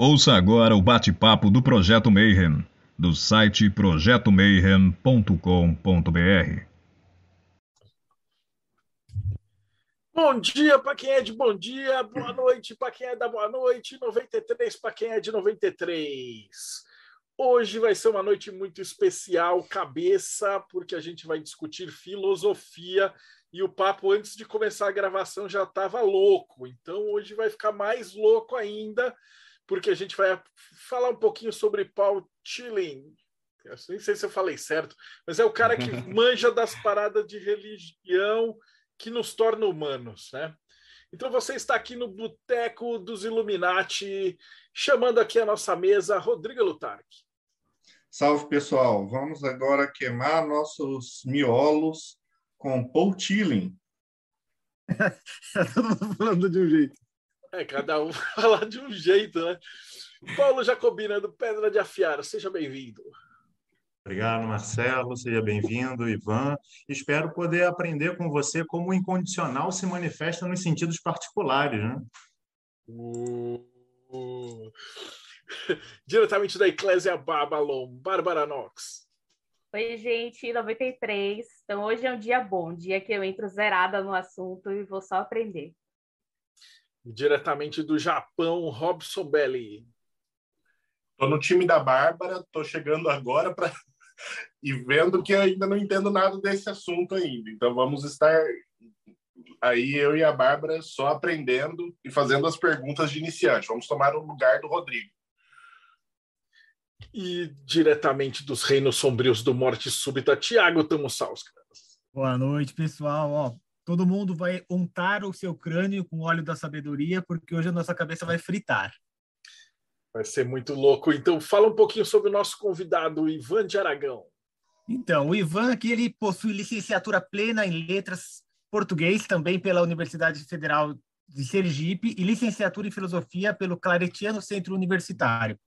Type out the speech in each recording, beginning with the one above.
Ouça agora o bate-papo do Projeto Mayhem, do site projetomayhem.com.br. Bom dia para quem é de bom dia, boa noite para quem é da boa noite, 93 para quem é de 93. Hoje vai ser uma noite muito especial, cabeça, porque a gente vai discutir filosofia e o papo antes de começar a gravação já estava louco. Então hoje vai ficar mais louco ainda porque a gente vai falar um pouquinho sobre Paul Tilling. Nem sei se eu falei certo, mas é o cara que manja das paradas de religião que nos torna humanos, né? Então você está aqui no Boteco dos Illuminati, chamando aqui a nossa mesa Rodrigo Lutarque. Salve, pessoal. Vamos agora queimar nossos miolos com Paul Tilling. Todo mundo falando de um jeito. É, cada um falar de um jeito, né? Paulo Jacobina, do Pedra de Afiar, seja bem-vindo. Obrigado, Marcelo. Seja bem-vindo, Ivan. Espero poder aprender com você como o incondicional se manifesta nos sentidos particulares, né? Uh, uh. Diretamente da Eclésia Babylon, Bárbara Knox. Oi, gente, 93. Então, hoje é um dia bom, dia que eu entro zerada no assunto e vou só aprender diretamente do Japão, Robson Belli. Estou no time da Bárbara, estou chegando agora para e vendo que eu ainda não entendo nada desse assunto ainda. Então vamos estar aí eu e a Bárbara só aprendendo e fazendo as perguntas de iniciante. Vamos tomar o lugar do Rodrigo. E diretamente dos reinos sombrios do Morte Súbita, Tiago Tamussauskas. Boa noite, pessoal. Ó, Todo mundo vai untar o seu crânio com óleo da sabedoria, porque hoje a nossa cabeça vai fritar. Vai ser muito louco. Então, fala um pouquinho sobre o nosso convidado, Ivan de Aragão. Então, o Ivan aqui ele possui licenciatura plena em letras português também pela Universidade Federal de Sergipe e licenciatura em filosofia pelo Claretiano Centro Universitário.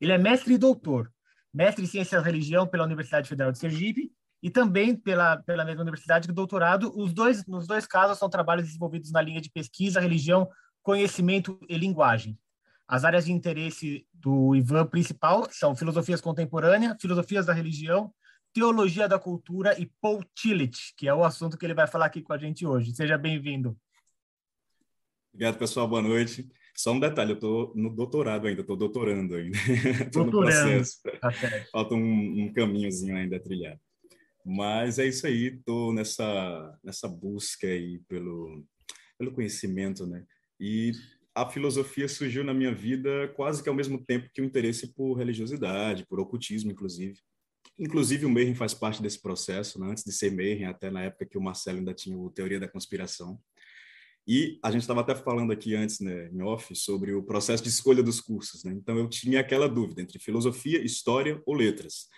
Ele é mestre e doutor, mestre em ciências da religião pela Universidade Federal de Sergipe e também pela, pela mesma universidade, doutorado. Os dois, nos dois casos, são trabalhos desenvolvidos na linha de pesquisa, religião, conhecimento e linguagem. As áreas de interesse do Ivan principal são filosofias contemporâneas, filosofias da religião, teologia da cultura e Paul Tillich, que é o assunto que ele vai falar aqui com a gente hoje. Seja bem-vindo. Obrigado, pessoal. Boa noite. Só um detalhe, eu estou no doutorado ainda, estou doutorando ainda. Estou no processo. Tá Falta um, um caminhozinho ainda a trilhar. Mas é isso aí, estou nessa, nessa busca aí pelo, pelo conhecimento, né? E a filosofia surgiu na minha vida quase que ao mesmo tempo que o interesse por religiosidade, por ocultismo, inclusive. Inclusive, o Mayhem faz parte desse processo, né? antes de ser Mayhem, até na época que o Marcelo ainda tinha o Teoria da Conspiração. E a gente estava até falando aqui antes, né, em off, sobre o processo de escolha dos cursos. Né? Então, eu tinha aquela dúvida entre filosofia, história ou letras.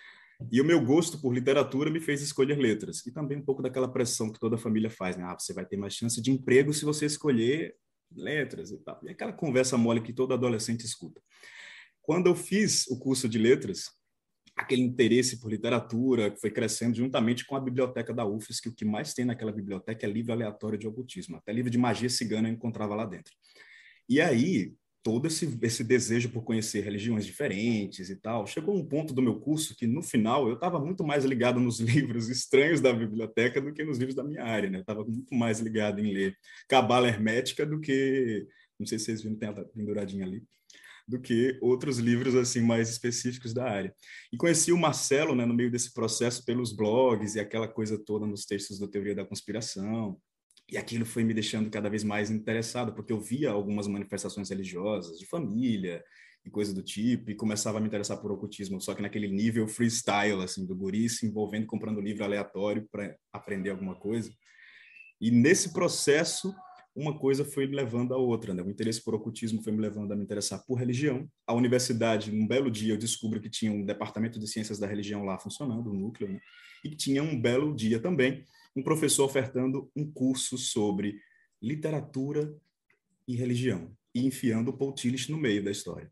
E o meu gosto por literatura me fez escolher letras. E também um pouco daquela pressão que toda família faz, né? Ah, você vai ter mais chance de emprego se você escolher letras e tal. E aquela conversa mole que todo adolescente escuta. Quando eu fiz o curso de letras, aquele interesse por literatura foi crescendo juntamente com a biblioteca da UFES, que o que mais tem naquela biblioteca é livro aleatório de ocultismo. Até livro de magia cigana eu encontrava lá dentro. E aí, todo esse, esse desejo por conhecer religiões diferentes e tal. Chegou um ponto do meu curso que, no final, eu estava muito mais ligado nos livros estranhos da biblioteca do que nos livros da minha área, né? Estava muito mais ligado em ler Cabala Hermética do que... Não sei se vocês viram, tem a penduradinha ali do que outros livros assim mais específicos da área. E conheci o Marcelo, né, no meio desse processo pelos blogs e aquela coisa toda nos textos da teoria da conspiração. E aquilo foi me deixando cada vez mais interessado, porque eu via algumas manifestações religiosas de família e coisa do tipo, e começava a me interessar por ocultismo, só que naquele nível freestyle, assim, do guri se envolvendo, comprando livro aleatório para aprender alguma coisa. E nesse processo, uma coisa foi me levando a outra, né? O interesse por ocultismo foi me levando a me interessar por religião. A universidade, um belo dia, eu descubro que tinha um departamento de ciências da religião lá funcionando, o um núcleo, né? E tinha um belo dia também um professor ofertando um curso sobre literatura e religião e enfiando o Paul Tillich no meio da história.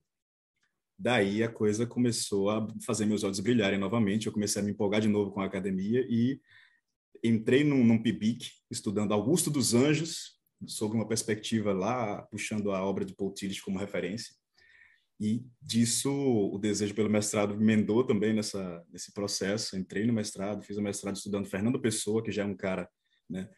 Daí a coisa começou a fazer meus olhos brilharem novamente, eu comecei a me empolgar de novo com a academia e entrei num, num PIBIC, estudando Augusto dos Anjos, sob uma perspectiva lá, puxando a obra de Paul Tillich como referência. E disso, o desejo pelo mestrado emendou também nessa, nesse processo. Entrei no mestrado, fiz o mestrado estudando Fernando Pessoa, que já é um cara né,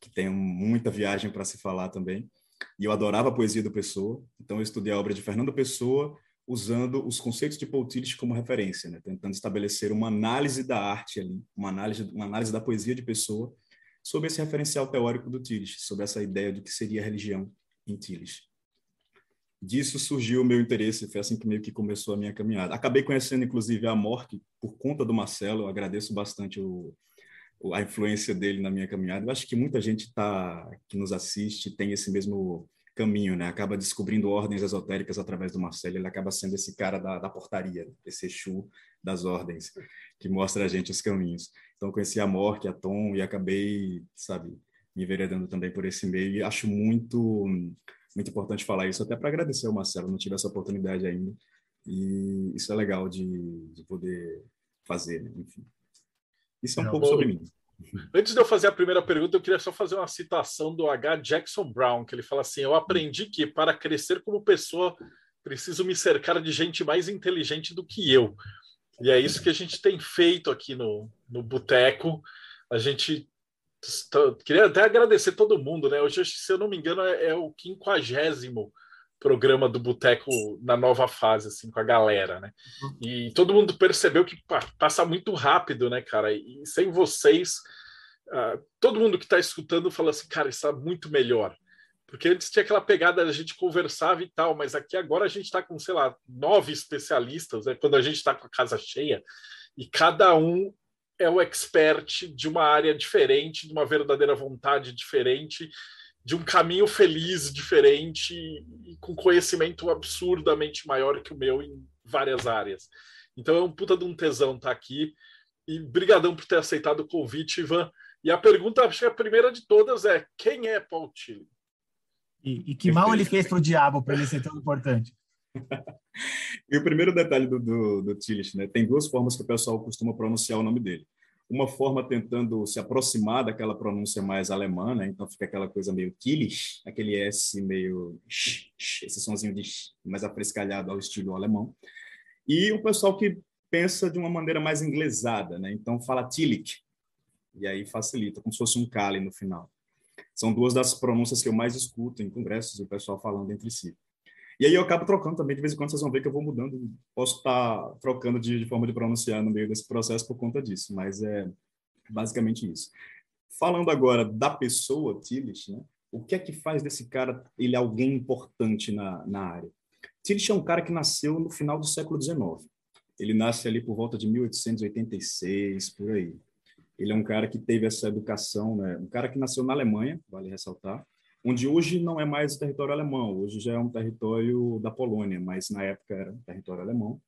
que tem muita viagem para se falar também. E eu adorava a poesia do Pessoa, então eu estudei a obra de Fernando Pessoa, usando os conceitos de Paul Tillich como referência, né? tentando estabelecer uma análise da arte ali, uma análise, uma análise da poesia de Pessoa, sobre esse referencial teórico do Tillich, sobre essa ideia do que seria religião em Tillich disso surgiu o meu interesse, foi assim que meio que começou a minha caminhada. Acabei conhecendo, inclusive, a Morte por conta do Marcelo, eu agradeço bastante o, a influência dele na minha caminhada. Eu acho que muita gente tá, que nos assiste tem esse mesmo caminho, né? Acaba descobrindo ordens esotéricas através do Marcelo, ele acaba sendo esse cara da, da portaria, esse Exu das ordens, que mostra a gente os caminhos. Então, conheci a Morte, a Tom, e acabei, sabe, me enveredando também por esse meio, e acho muito muito importante falar isso, até para agradecer ao Marcelo, não tive essa oportunidade ainda. E isso é legal de, de poder fazer, né? enfim. Isso é um não, pouco bom, sobre mim. Antes de eu fazer a primeira pergunta, eu queria só fazer uma citação do H. Jackson Brown, que ele fala assim: Eu aprendi que para crescer como pessoa, preciso me cercar de gente mais inteligente do que eu. E é isso que a gente tem feito aqui no, no Boteco. A gente Queria até agradecer todo mundo, né? Hoje, se eu não me engano, é, é o quinquagésimo programa do Boteco na nova fase, assim, com a galera, né? Uhum. E todo mundo percebeu que passa muito rápido, né, cara? E sem vocês, uh, todo mundo que está escutando fala assim, cara, está muito melhor. Porque antes tinha aquela pegada, a gente conversava e tal, mas aqui agora a gente está com, sei lá, nove especialistas, né? Quando a gente está com a casa cheia, e cada um é o expert de uma área diferente, de uma verdadeira vontade diferente, de um caminho feliz diferente e com conhecimento absurdamente maior que o meu em várias áreas. Então é um puta de um tesão estar tá aqui e brigadão por ter aceitado o convite, Ivan. E a pergunta, acho que a primeira de todas é: quem é Paul Tilly? E, e que mal ele fez para o diabo para ele ser tão importante? e o primeiro detalhe do, do, do Tillich, né? Tem duas formas que o pessoal costuma pronunciar o nome dele. Uma forma tentando se aproximar daquela pronúncia mais alemã, né? Então fica aquela coisa meio Tillich, aquele S meio esse sonzinho de mais afrescalhado ao estilo alemão. E o pessoal que pensa de uma maneira mais inglesada, né? Então fala Tillich. E aí facilita, como se fosse um Kali no final. São duas das pronúncias que eu mais escuto em congressos, o pessoal falando entre si. E aí eu acabo trocando também, de vez em quando vocês vão ver que eu vou mudando, posso estar tá trocando de, de forma de pronunciar no meio desse processo por conta disso, mas é basicamente isso. Falando agora da pessoa, Tillich, né? o que é que faz desse cara ele alguém importante na, na área? Tillich é um cara que nasceu no final do século XIX. Ele nasce ali por volta de 1886, por aí. Ele é um cara que teve essa educação, né? um cara que nasceu na Alemanha, vale ressaltar, onde hoje não é mais território alemão, hoje já é um território da Polônia, mas na época era um território alemão.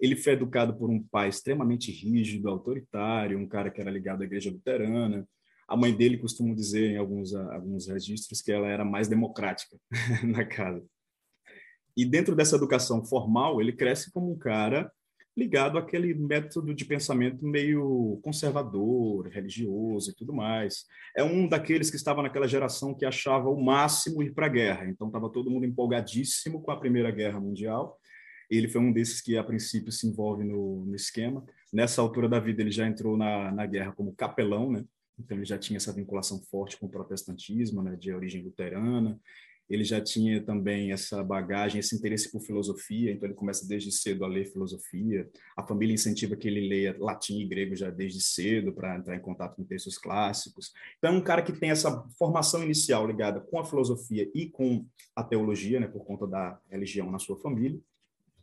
Ele foi educado por um pai extremamente rígido, autoritário, um cara que era ligado à igreja luterana. A mãe dele costuma dizer em alguns, alguns registros que ela era mais democrática na casa. E dentro dessa educação formal, ele cresce como um cara ligado àquele método de pensamento meio conservador, religioso e tudo mais. É um daqueles que estava naquela geração que achava o máximo ir para a guerra. Então estava todo mundo empolgadíssimo com a Primeira Guerra Mundial. Ele foi um desses que a princípio se envolve no, no esquema. Nessa altura da vida ele já entrou na, na guerra como capelão, né? Então ele já tinha essa vinculação forte com o protestantismo, né, de origem luterana ele já tinha também essa bagagem, esse interesse por filosofia, então ele começa desde cedo a ler filosofia. A família incentiva que ele leia latim e grego já desde cedo para entrar em contato com textos clássicos. Então é um cara que tem essa formação inicial ligada com a filosofia e com a teologia, né, por conta da religião na sua família.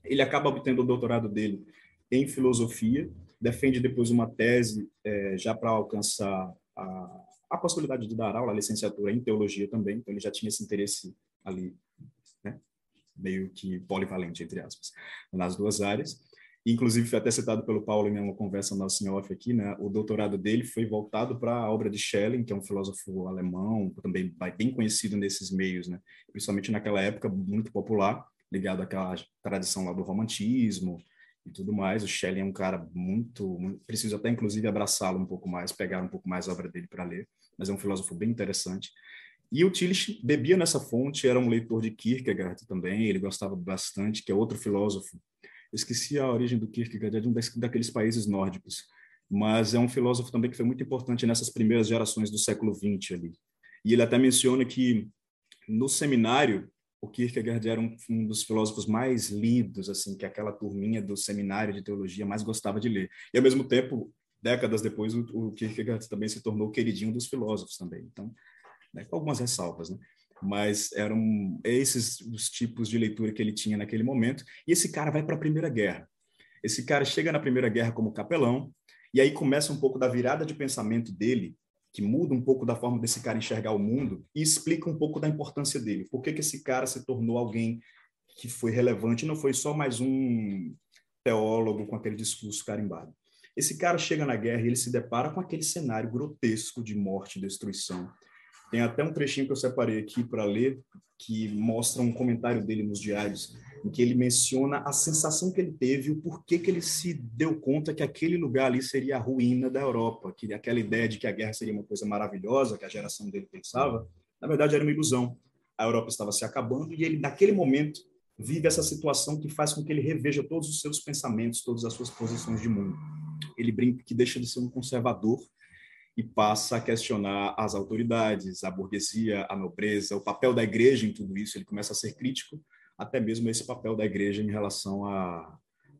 Ele acaba obtendo o doutorado dele em filosofia, defende depois uma tese é, já para alcançar a a possibilidade de dar aula, a licenciatura em teologia também, então ele já tinha esse interesse ali, né, meio que polivalente, entre aspas, nas duas áreas. Inclusive, foi até citado pelo Paulo em uma conversa nossa em off aqui, né? O doutorado dele foi voltado para a obra de Schelling, que é um filósofo alemão, também bem conhecido nesses meios, né? Principalmente naquela época, muito popular, ligado àquela tradição lá do romantismo, e tudo mais. O Shelley é um cara muito, muito preciso até inclusive abraçá-lo um pouco mais, pegar um pouco mais a obra dele para ler, mas é um filósofo bem interessante. E o Tillich bebia nessa fonte, era um leitor de Kierkegaard também, ele gostava bastante, que é outro filósofo. Eu esqueci a origem do Kierkegaard, é de um daqueles países nórdicos, mas é um filósofo também que foi muito importante nessas primeiras gerações do século XX ali. E ele até menciona que no seminário o Kierkegaard era um, um, dos filósofos mais lidos, assim, que aquela turminha do seminário de teologia mais gostava de ler. E ao mesmo tempo, décadas depois, o, o Kierkegaard também se tornou queridinho dos filósofos também. Então, né, com algumas ressalvas, né? Mas eram esses os tipos de leitura que ele tinha naquele momento. E esse cara vai para a Primeira Guerra. Esse cara chega na Primeira Guerra como capelão, e aí começa um pouco da virada de pensamento dele que muda um pouco da forma desse cara enxergar o mundo e explica um pouco da importância dele. Por que, que esse cara se tornou alguém que foi relevante não foi só mais um teólogo com aquele discurso carimbado. Esse cara chega na guerra e ele se depara com aquele cenário grotesco de morte e destruição. Tem até um trechinho que eu separei aqui para ler, que mostra um comentário dele nos diários, em que ele menciona a sensação que ele teve, o porquê que ele se deu conta que aquele lugar ali seria a ruína da Europa, que aquela ideia de que a guerra seria uma coisa maravilhosa, que a geração dele pensava, na verdade era uma ilusão. A Europa estava se acabando e ele, naquele momento, vive essa situação que faz com que ele reveja todos os seus pensamentos, todas as suas posições de mundo. Ele brinca que deixa de ser um conservador e passa a questionar as autoridades, a burguesia, a nobreza, o papel da igreja em tudo isso. Ele começa a ser crítico até mesmo esse papel da igreja em relação a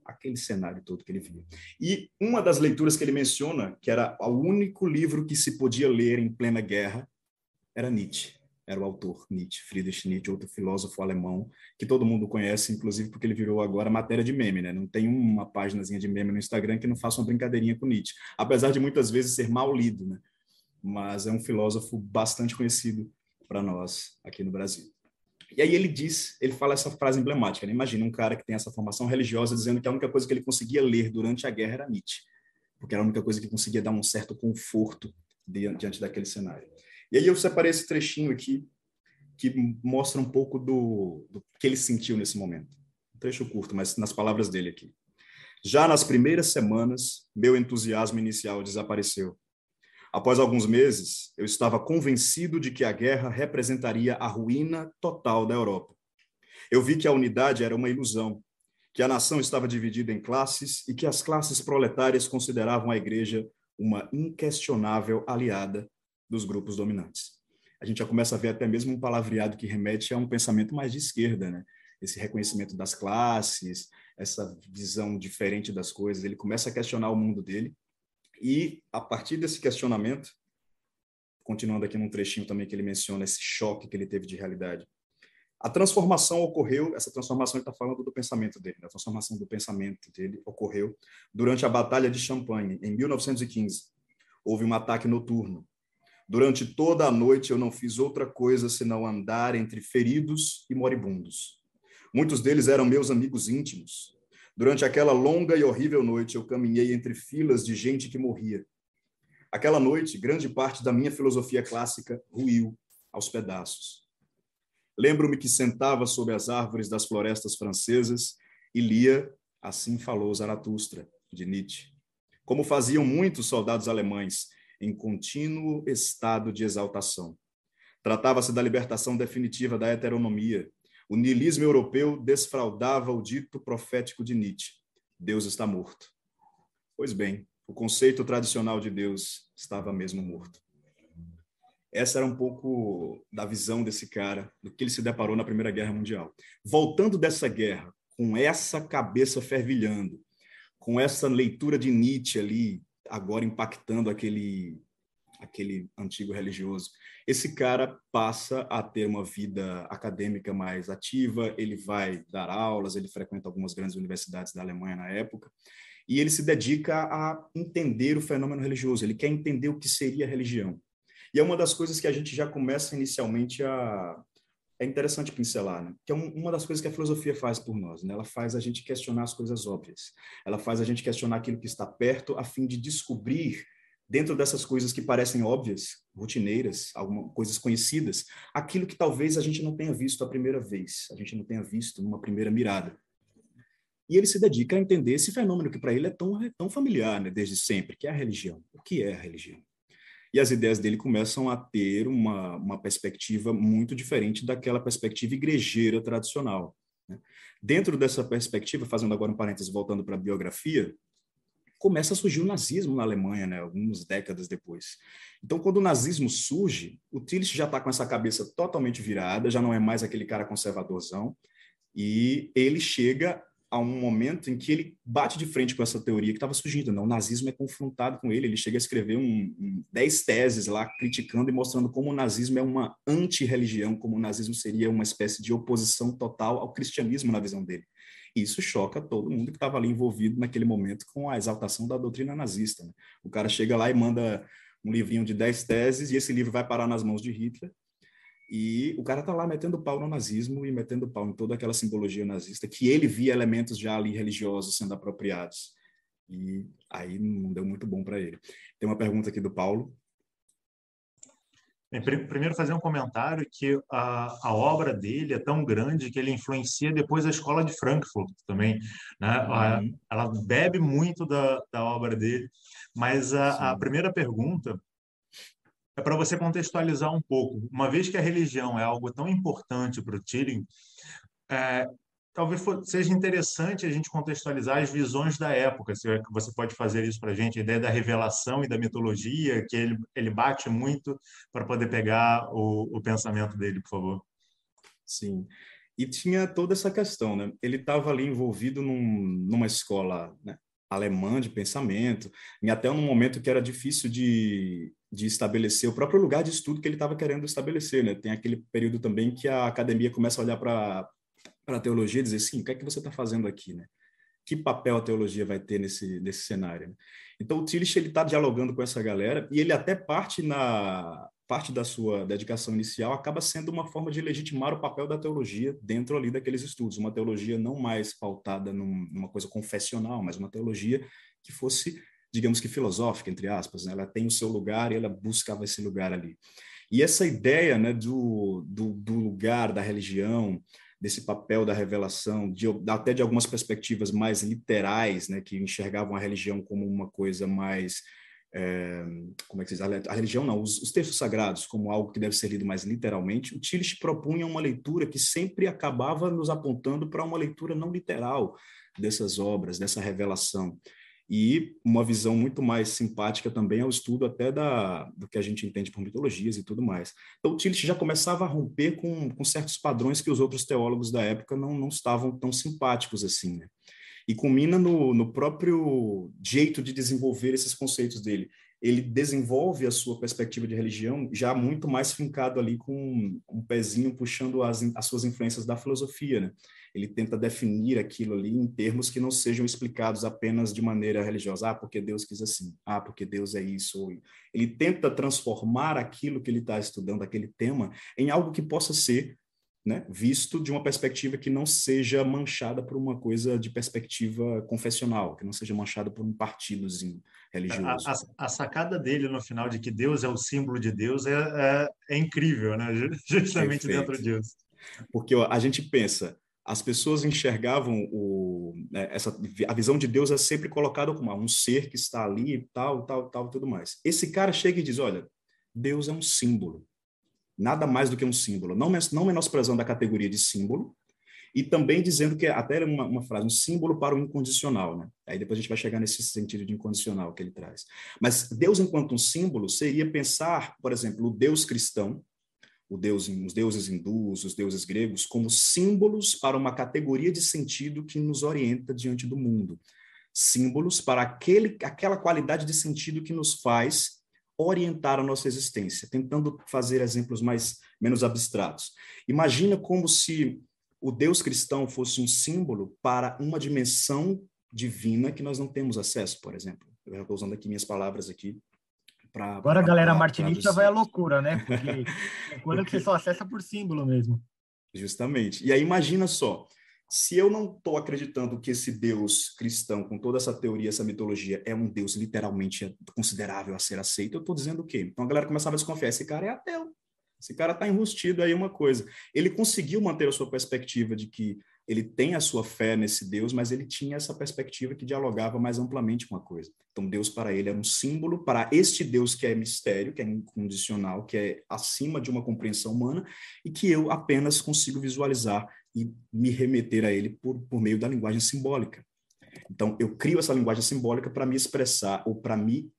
aquele cenário todo que ele via. E uma das leituras que ele menciona, que era o único livro que se podia ler em plena guerra, era Nietzsche. Era o autor Nietzsche, Friedrich Nietzsche, outro filósofo alemão, que todo mundo conhece, inclusive porque ele virou agora matéria de meme, né? Não tem uma páginazinha de meme no Instagram que não faça uma brincadeirinha com Nietzsche, apesar de muitas vezes ser mal lido, né? Mas é um filósofo bastante conhecido para nós aqui no Brasil. E aí ele diz, ele fala essa frase emblemática, né? imagina um cara que tem essa formação religiosa dizendo que a única coisa que ele conseguia ler durante a guerra era Nietzsche, porque era a única coisa que conseguia dar um certo conforto diante daquele cenário. E aí eu separei esse trechinho aqui que mostra um pouco do, do que ele sentiu nesse momento. Um trecho curto, mas nas palavras dele aqui. Já nas primeiras semanas, meu entusiasmo inicial desapareceu. Após alguns meses, eu estava convencido de que a guerra representaria a ruína total da Europa. Eu vi que a unidade era uma ilusão, que a nação estava dividida em classes e que as classes proletárias consideravam a igreja uma inquestionável aliada dos grupos dominantes. A gente já começa a ver até mesmo um palavreado que remete a um pensamento mais de esquerda, né? Esse reconhecimento das classes, essa visão diferente das coisas. Ele começa a questionar o mundo dele e, a partir desse questionamento, continuando aqui num trechinho também que ele menciona esse choque que ele teve de realidade, a transformação ocorreu, essa transformação ele está falando do pensamento dele, a transformação do pensamento dele ocorreu durante a Batalha de Champagne, em 1915. Houve um ataque noturno. Durante toda a noite eu não fiz outra coisa senão andar entre feridos e moribundos. Muitos deles eram meus amigos íntimos, Durante aquela longa e horrível noite, eu caminhei entre filas de gente que morria. Aquela noite, grande parte da minha filosofia clássica ruiu aos pedaços. Lembro-me que sentava sob as árvores das florestas francesas e lia Assim Falou Zaratustra, de Nietzsche. Como faziam muitos soldados alemães, em contínuo estado de exaltação. Tratava-se da libertação definitiva da heteronomia, o niilismo europeu desfraudava o dito profético de Nietzsche: Deus está morto. Pois bem, o conceito tradicional de Deus estava mesmo morto. Essa era um pouco da visão desse cara, do que ele se deparou na Primeira Guerra Mundial. Voltando dessa guerra, com essa cabeça fervilhando, com essa leitura de Nietzsche ali, agora impactando aquele aquele antigo religioso. Esse cara passa a ter uma vida acadêmica mais ativa, ele vai dar aulas, ele frequenta algumas grandes universidades da Alemanha na época, e ele se dedica a entender o fenômeno religioso, ele quer entender o que seria a religião. E é uma das coisas que a gente já começa inicialmente a. É interessante pincelar, né? Que é uma das coisas que a filosofia faz por nós, né? Ela faz a gente questionar as coisas óbvias. Ela faz a gente questionar aquilo que está perto, a fim de descobrir dentro dessas coisas que parecem óbvias, rotineiras, algumas coisas conhecidas, aquilo que talvez a gente não tenha visto a primeira vez, a gente não tenha visto numa primeira mirada. E ele se dedica a entender esse fenômeno que para ele é tão, é tão familiar, né, desde sempre, que é a religião. O que é a religião? E e as ideias dele começam a ter uma, uma perspectiva muito diferente daquela perspectiva igrejeira tradicional. Né? Dentro dessa perspectiva, fazendo agora um parênteses, voltando para a biografia, começa a surgir o nazismo na Alemanha, né, algumas décadas depois. Então, quando o nazismo surge, o Tillich já está com essa cabeça totalmente virada, já não é mais aquele cara conservadorzão, e ele chega a um momento em que ele bate de frente com essa teoria que estava surgindo. Não, o nazismo é confrontado com ele. Ele chega a escrever um, um, dez teses lá, criticando e mostrando como o nazismo é uma anti-religião, como o nazismo seria uma espécie de oposição total ao cristianismo na visão dele. Isso choca todo mundo que estava ali envolvido naquele momento com a exaltação da doutrina nazista. Né? O cara chega lá e manda um livrinho de dez teses e esse livro vai parar nas mãos de Hitler e o cara tá lá metendo pau no nazismo e metendo pau em toda aquela simbologia nazista, que ele via elementos já ali religiosos sendo apropriados. E aí não deu muito bom para ele. Tem uma pergunta aqui do Paulo. Bem, primeiro fazer um comentário que a, a obra dele é tão grande que ele influencia depois a escola de Frankfurt também, né? Uhum. Ela bebe muito da, da obra dele, mas a, a primeira pergunta é para você contextualizar um pouco. Uma vez que a religião é algo tão importante para o Tilling, é, talvez seja interessante a gente contextualizar as visões da época. Se é você pode fazer isso para a gente, a ideia da revelação e da mitologia, que ele, ele bate muito para poder pegar o, o pensamento dele, por favor. Sim. E tinha toda essa questão, né? Ele estava ali envolvido num, numa escola né, alemã de pensamento, e até num momento que era difícil de, de estabelecer o próprio lugar de estudo que ele estava querendo estabelecer, né? Tem aquele período também que a academia começa a olhar para a teologia dizer, sim, o que é que você está fazendo aqui, né? Que papel a teologia vai ter nesse, nesse cenário? Né? Então, o Tillich, está dialogando com essa galera e ele até parte na parte da sua dedicação inicial acaba sendo uma forma de legitimar o papel da teologia dentro ali daqueles estudos, uma teologia não mais pautada num, numa coisa confessional, mas uma teologia que fosse digamos que filosófica, entre aspas, né? ela tem o seu lugar e ela buscava esse lugar ali. E essa ideia né, do, do, do lugar da religião, desse papel da revelação, de, até de algumas perspectivas mais literais, né, que enxergavam a religião como uma coisa mais é, como é que se diz? A religião não, os, os, textos sagrados como algo que deve ser lido mais literalmente, o Tillich propunha uma leitura que sempre acabava nos apontando para uma leitura não literal dessas obras, dessa revelação e uma visão muito mais simpática também ao estudo até da, do que a gente entende por mitologias e tudo mais. Então, Tillich já começava a romper com, com certos padrões que os outros teólogos da época não, não estavam tão simpáticos assim, né? E culmina no, no próprio jeito de desenvolver esses conceitos dele. Ele desenvolve a sua perspectiva de religião já muito mais fincado ali com um pezinho puxando as, as suas influências da filosofia, né? Ele tenta definir aquilo ali em termos que não sejam explicados apenas de maneira religiosa. Ah, porque Deus quis assim. Ah, porque Deus é isso. Ele tenta transformar aquilo que ele está estudando, aquele tema, em algo que possa ser né, visto de uma perspectiva que não seja manchada por uma coisa de perspectiva confessional, que não seja manchada por um partidozinho religioso. A, a, a sacada dele no final de que Deus é o símbolo de Deus é, é, é incrível, né? justamente Perfeito. dentro disso. Porque ó, a gente pensa, as pessoas enxergavam o, né, essa, a visão de Deus é sempre colocada como um ser que está ali, tal, tal, tal, tudo mais. Esse cara chega e diz, olha, Deus é um símbolo, nada mais do que um símbolo, não, não menosprezando a categoria de símbolo, e também dizendo que até uma, uma frase, um símbolo para o incondicional, né? Aí depois a gente vai chegar nesse sentido de incondicional que ele traz. Mas Deus enquanto um símbolo seria pensar, por exemplo, o Deus cristão, deus, os deuses hindus, os deuses gregos, como símbolos para uma categoria de sentido que nos orienta diante do mundo. Símbolos para aquele, aquela qualidade de sentido que nos faz orientar a nossa existência, tentando fazer exemplos mais menos abstratos. Imagina como se o Deus cristão fosse um símbolo para uma dimensão divina que nós não temos acesso, por exemplo. Eu estou usando aqui minhas palavras aqui Pra, Agora a galera martinista vai à loucura, né? Porque é coisa que você só acessa por símbolo mesmo. Justamente. E aí imagina só, se eu não estou acreditando que esse Deus cristão, com toda essa teoria, essa mitologia, é um Deus literalmente considerável a ser aceito, eu estou dizendo o quê? Então a galera começava a desconfiar, esse cara é ateu. Esse cara está enrustido aí uma coisa. Ele conseguiu manter a sua perspectiva de que ele tem a sua fé nesse Deus, mas ele tinha essa perspectiva que dialogava mais amplamente com a coisa. Então, Deus para ele era um símbolo para este Deus que é mistério, que é incondicional, que é acima de uma compreensão humana e que eu apenas consigo visualizar e me remeter a ele por, por meio da linguagem simbólica. Então, eu crio essa linguagem simbólica para me expressar ou para me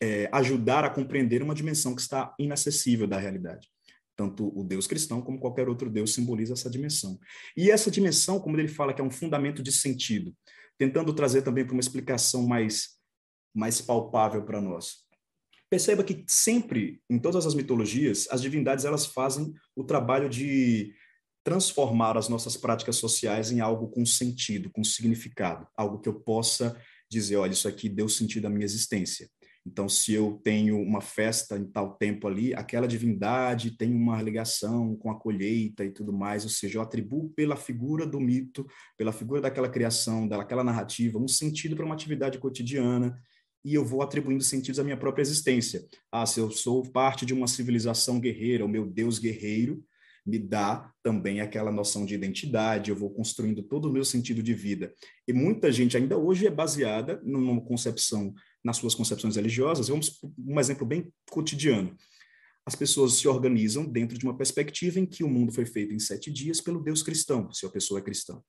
é, ajudar a compreender uma dimensão que está inacessível da realidade. Tanto o Deus cristão como qualquer outro Deus simboliza essa dimensão. E essa dimensão, como ele fala, que é um fundamento de sentido, tentando trazer também para uma explicação mais, mais palpável para nós. Perceba que sempre, em todas as mitologias, as divindades elas fazem o trabalho de transformar as nossas práticas sociais em algo com sentido, com significado, algo que eu possa dizer, olha, isso aqui deu sentido à minha existência. Então, se eu tenho uma festa em tal tempo ali, aquela divindade tem uma ligação com a colheita e tudo mais, ou seja, eu atribuo pela figura do mito, pela figura daquela criação, daquela narrativa, um sentido para uma atividade cotidiana, e eu vou atribuindo sentidos à minha própria existência. Ah, se eu sou parte de uma civilização guerreira, o meu Deus guerreiro me dá também aquela noção de identidade, eu vou construindo todo o meu sentido de vida. E muita gente ainda hoje é baseada numa concepção nas suas concepções religiosas. Vamos um exemplo bem cotidiano. As pessoas se organizam dentro de uma perspectiva em que o mundo foi feito em sete dias pelo Deus cristão, se a pessoa é cristã.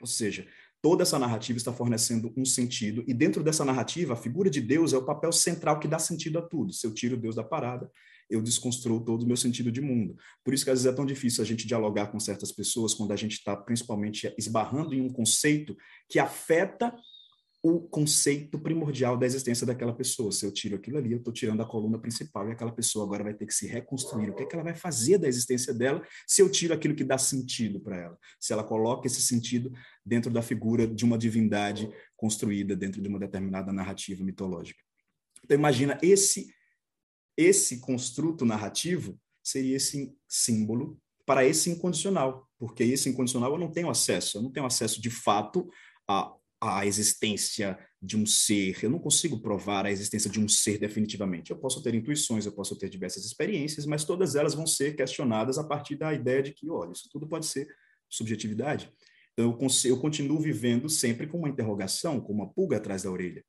Ou seja, toda essa narrativa está fornecendo um sentido, e dentro dessa narrativa, a figura de Deus é o papel central que dá sentido a tudo. Se eu tiro Deus da parada, eu desconstruo todo o meu sentido de mundo. Por isso que às vezes é tão difícil a gente dialogar com certas pessoas quando a gente está principalmente esbarrando em um conceito que afeta o conceito primordial da existência daquela pessoa. Se eu tiro aquilo ali, eu estou tirando a coluna principal e aquela pessoa agora vai ter que se reconstruir. O que, é que ela vai fazer da existência dela se eu tiro aquilo que dá sentido para ela? Se ela coloca esse sentido dentro da figura de uma divindade construída dentro de uma determinada narrativa mitológica. Então imagina esse esse construto narrativo seria esse símbolo para esse incondicional, porque esse incondicional eu não tenho acesso, eu não tenho acesso de fato a a existência de um ser, eu não consigo provar a existência de um ser definitivamente. Eu posso ter intuições, eu posso ter diversas experiências, mas todas elas vão ser questionadas a partir da ideia de que, olha, isso tudo pode ser subjetividade. Então, eu, eu continuo vivendo sempre com uma interrogação, com uma pulga atrás da orelha.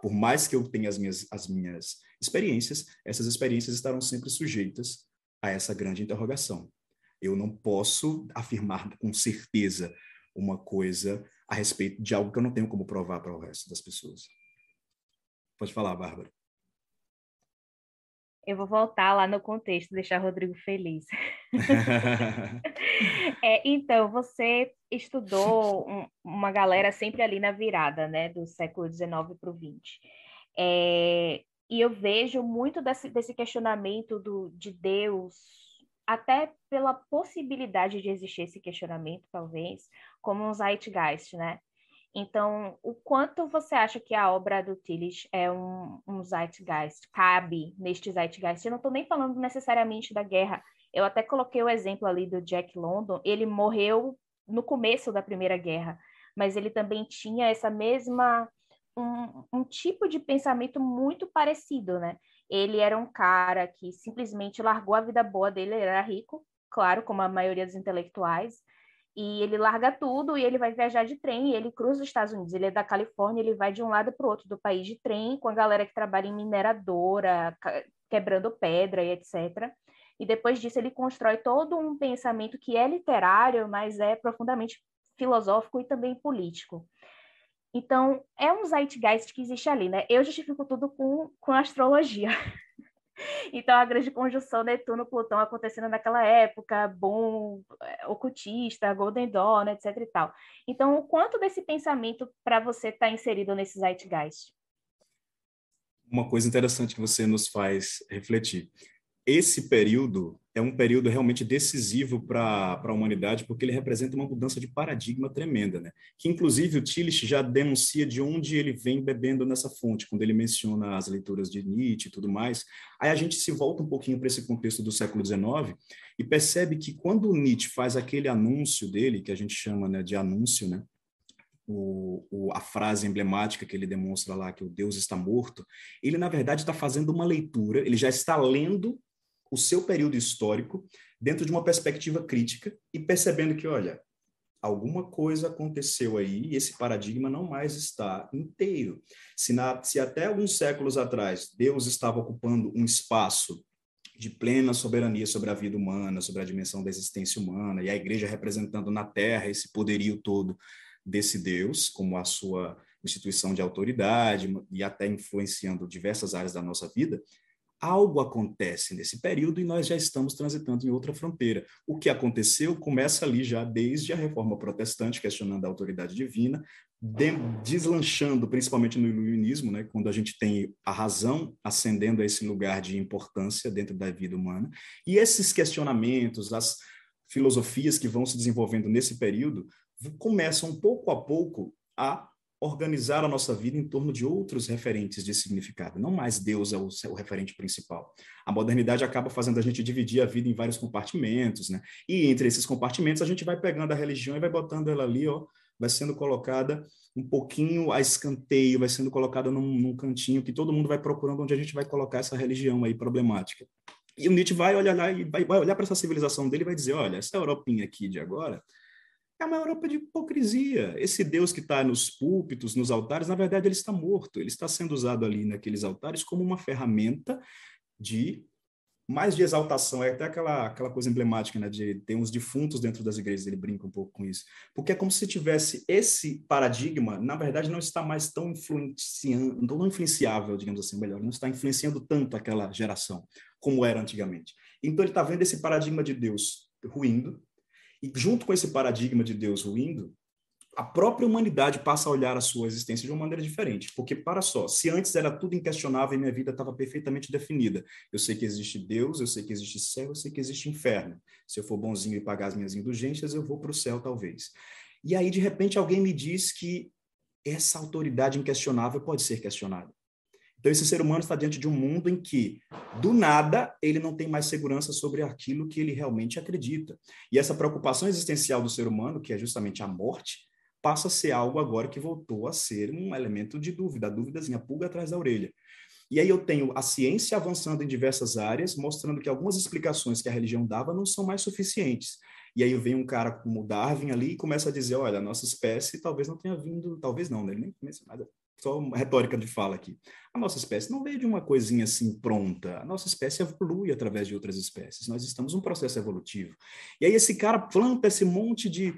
Por mais que eu tenha as minhas, as minhas experiências, essas experiências estarão sempre sujeitas a essa grande interrogação. Eu não posso afirmar com certeza uma coisa a respeito de algo que eu não tenho como provar para o resto das pessoas. Pode falar, Bárbara. Eu vou voltar lá no contexto, deixar o Rodrigo feliz. é, então, você estudou um, uma galera sempre ali na virada, né, do século XIX para o XX. É, e eu vejo muito desse, desse questionamento do, de Deus até pela possibilidade de existir esse questionamento, talvez, como um zeitgeist, né? Então, o quanto você acha que a obra do Tillich é um, um zeitgeist, cabe neste zeitgeist? Eu não estou nem falando necessariamente da guerra. Eu até coloquei o exemplo ali do Jack London. Ele morreu no começo da Primeira Guerra, mas ele também tinha essa mesma um, um tipo de pensamento muito parecido, né? Ele era um cara que simplesmente largou a vida boa dele, ele era rico, claro, como a maioria dos intelectuais, e ele larga tudo e ele vai viajar de trem, ele cruza os Estados Unidos, ele é da Califórnia, ele vai de um lado para o outro do país de trem, com a galera que trabalha em mineradora, quebrando pedra e etc. E depois disso ele constrói todo um pensamento que é literário, mas é profundamente filosófico e também político. Então, é um zeitgeist que existe ali, né? Eu justifico tudo com, com astrologia. então, a grande conjunção Netuno-Plutão acontecendo naquela época, bom, é, ocultista, Golden Dawn, etc e tal. Então, o quanto desse pensamento para você está inserido nesse zeitgeist? Uma coisa interessante que você nos faz refletir esse período é um período realmente decisivo para a humanidade, porque ele representa uma mudança de paradigma tremenda, né? Que, inclusive, o Tillich já denuncia de onde ele vem bebendo nessa fonte, quando ele menciona as leituras de Nietzsche e tudo mais. Aí a gente se volta um pouquinho para esse contexto do século XIX e percebe que quando Nietzsche faz aquele anúncio dele, que a gente chama né, de anúncio, né? O, o, a frase emblemática que ele demonstra lá, que o Deus está morto, ele, na verdade, está fazendo uma leitura, ele já está lendo o seu período histórico dentro de uma perspectiva crítica e percebendo que, olha, alguma coisa aconteceu aí e esse paradigma não mais está inteiro. Se, na, se até alguns séculos atrás Deus estava ocupando um espaço de plena soberania sobre a vida humana, sobre a dimensão da existência humana, e a igreja representando na terra esse poderio todo desse Deus, como a sua instituição de autoridade e até influenciando diversas áreas da nossa vida, algo acontece nesse período e nós já estamos transitando em outra fronteira. O que aconteceu começa ali já desde a reforma protestante, questionando a autoridade divina, deslanchando principalmente no iluminismo, né, quando a gente tem a razão ascendendo a esse lugar de importância dentro da vida humana. E esses questionamentos, as filosofias que vão se desenvolvendo nesse período, começam pouco a pouco a organizar a nossa vida em torno de outros referentes de significado. Não mais Deus é o, o, referente principal. A modernidade acaba fazendo a gente dividir a vida em vários compartimentos, né? E entre esses compartimentos a gente vai pegando a religião e vai botando ela ali, ó, vai sendo colocada um pouquinho a escanteio, vai sendo colocada num, num cantinho que todo mundo vai procurando onde a gente vai colocar essa religião aí problemática. E o Nietzsche vai olhar lá e vai, vai olhar para essa civilização dele e vai dizer, olha, essa Europinha aqui de agora é uma Europa de hipocrisia. Esse Deus que está nos púlpitos, nos altares, na verdade, ele está morto. Ele está sendo usado ali naqueles altares como uma ferramenta de mais de exaltação. É até aquela, aquela coisa emblemática, né? De ter uns defuntos dentro das igrejas. Ele brinca um pouco com isso. Porque é como se tivesse esse paradigma, na verdade, não está mais tão influenciando, tão influenciável, digamos assim, melhor, não está influenciando tanto aquela geração como era antigamente. Então ele está vendo esse paradigma de Deus ruindo, e junto com esse paradigma de Deus ruindo, a própria humanidade passa a olhar a sua existência de uma maneira diferente. Porque, para só, se antes era tudo inquestionável e minha vida estava perfeitamente definida, eu sei que existe Deus, eu sei que existe céu, eu sei que existe inferno. Se eu for bonzinho e pagar as minhas indulgências, eu vou para o céu, talvez. E aí, de repente, alguém me diz que essa autoridade inquestionável pode ser questionada. Então, esse ser humano está diante de um mundo em que, do nada, ele não tem mais segurança sobre aquilo que ele realmente acredita. E essa preocupação existencial do ser humano, que é justamente a morte, passa a ser algo agora que voltou a ser um elemento de dúvida, a dúvidazinha, pulga atrás da orelha. E aí eu tenho a ciência avançando em diversas áreas, mostrando que algumas explicações que a religião dava não são mais suficientes. E aí vem um cara como Darwin ali e começa a dizer, olha, a nossa espécie talvez não tenha vindo, talvez não, né? Ele nem começa nada, só uma retórica de fala aqui. A nossa espécie não veio de uma coisinha assim pronta. A nossa espécie evolui através de outras espécies. Nós estamos num processo evolutivo. E aí esse cara planta esse monte de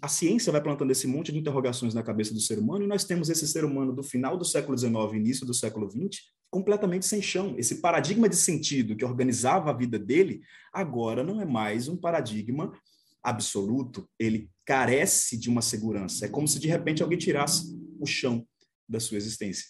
a ciência vai plantando esse monte de interrogações na cabeça do ser humano e nós temos esse ser humano do final do século XIX início do século XX completamente sem chão. Esse paradigma de sentido que organizava a vida dele agora não é mais um paradigma absoluto, ele carece de uma segurança. É como se de repente alguém tirasse o chão da sua existência.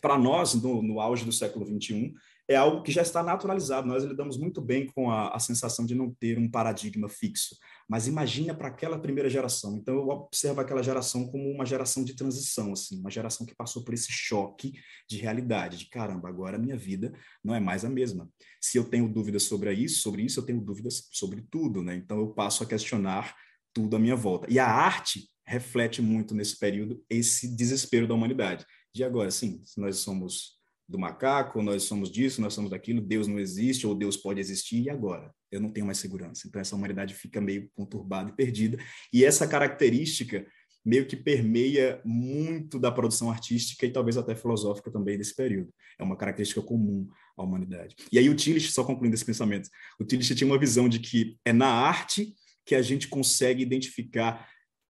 Para nós, no, no, auge do século XXI, é algo que já está naturalizado. Nós lidamos muito bem com a, a sensação de não ter um paradigma fixo. Mas imagina para aquela primeira geração. Então, eu observo aquela geração como uma geração de transição, assim, uma geração que passou por esse choque de realidade, de caramba, agora a minha vida não é mais a mesma. Se eu tenho dúvidas sobre isso, sobre isso, eu tenho dúvidas sobre tudo, né? Então, eu passo a questionar tudo à minha volta. E a arte reflete muito nesse período esse desespero da humanidade. De agora, sim, nós somos do macaco, nós somos disso, nós somos daquilo, Deus não existe ou Deus pode existir, e agora? Eu não tenho mais segurança. Então, essa humanidade fica meio conturbada e perdida. E essa característica meio que permeia muito da produção artística e talvez até filosófica também desse período. É uma característica comum à humanidade. E aí o Tillich, só concluindo esse pensamento, o Tillich tinha uma visão de que é na arte que a gente consegue identificar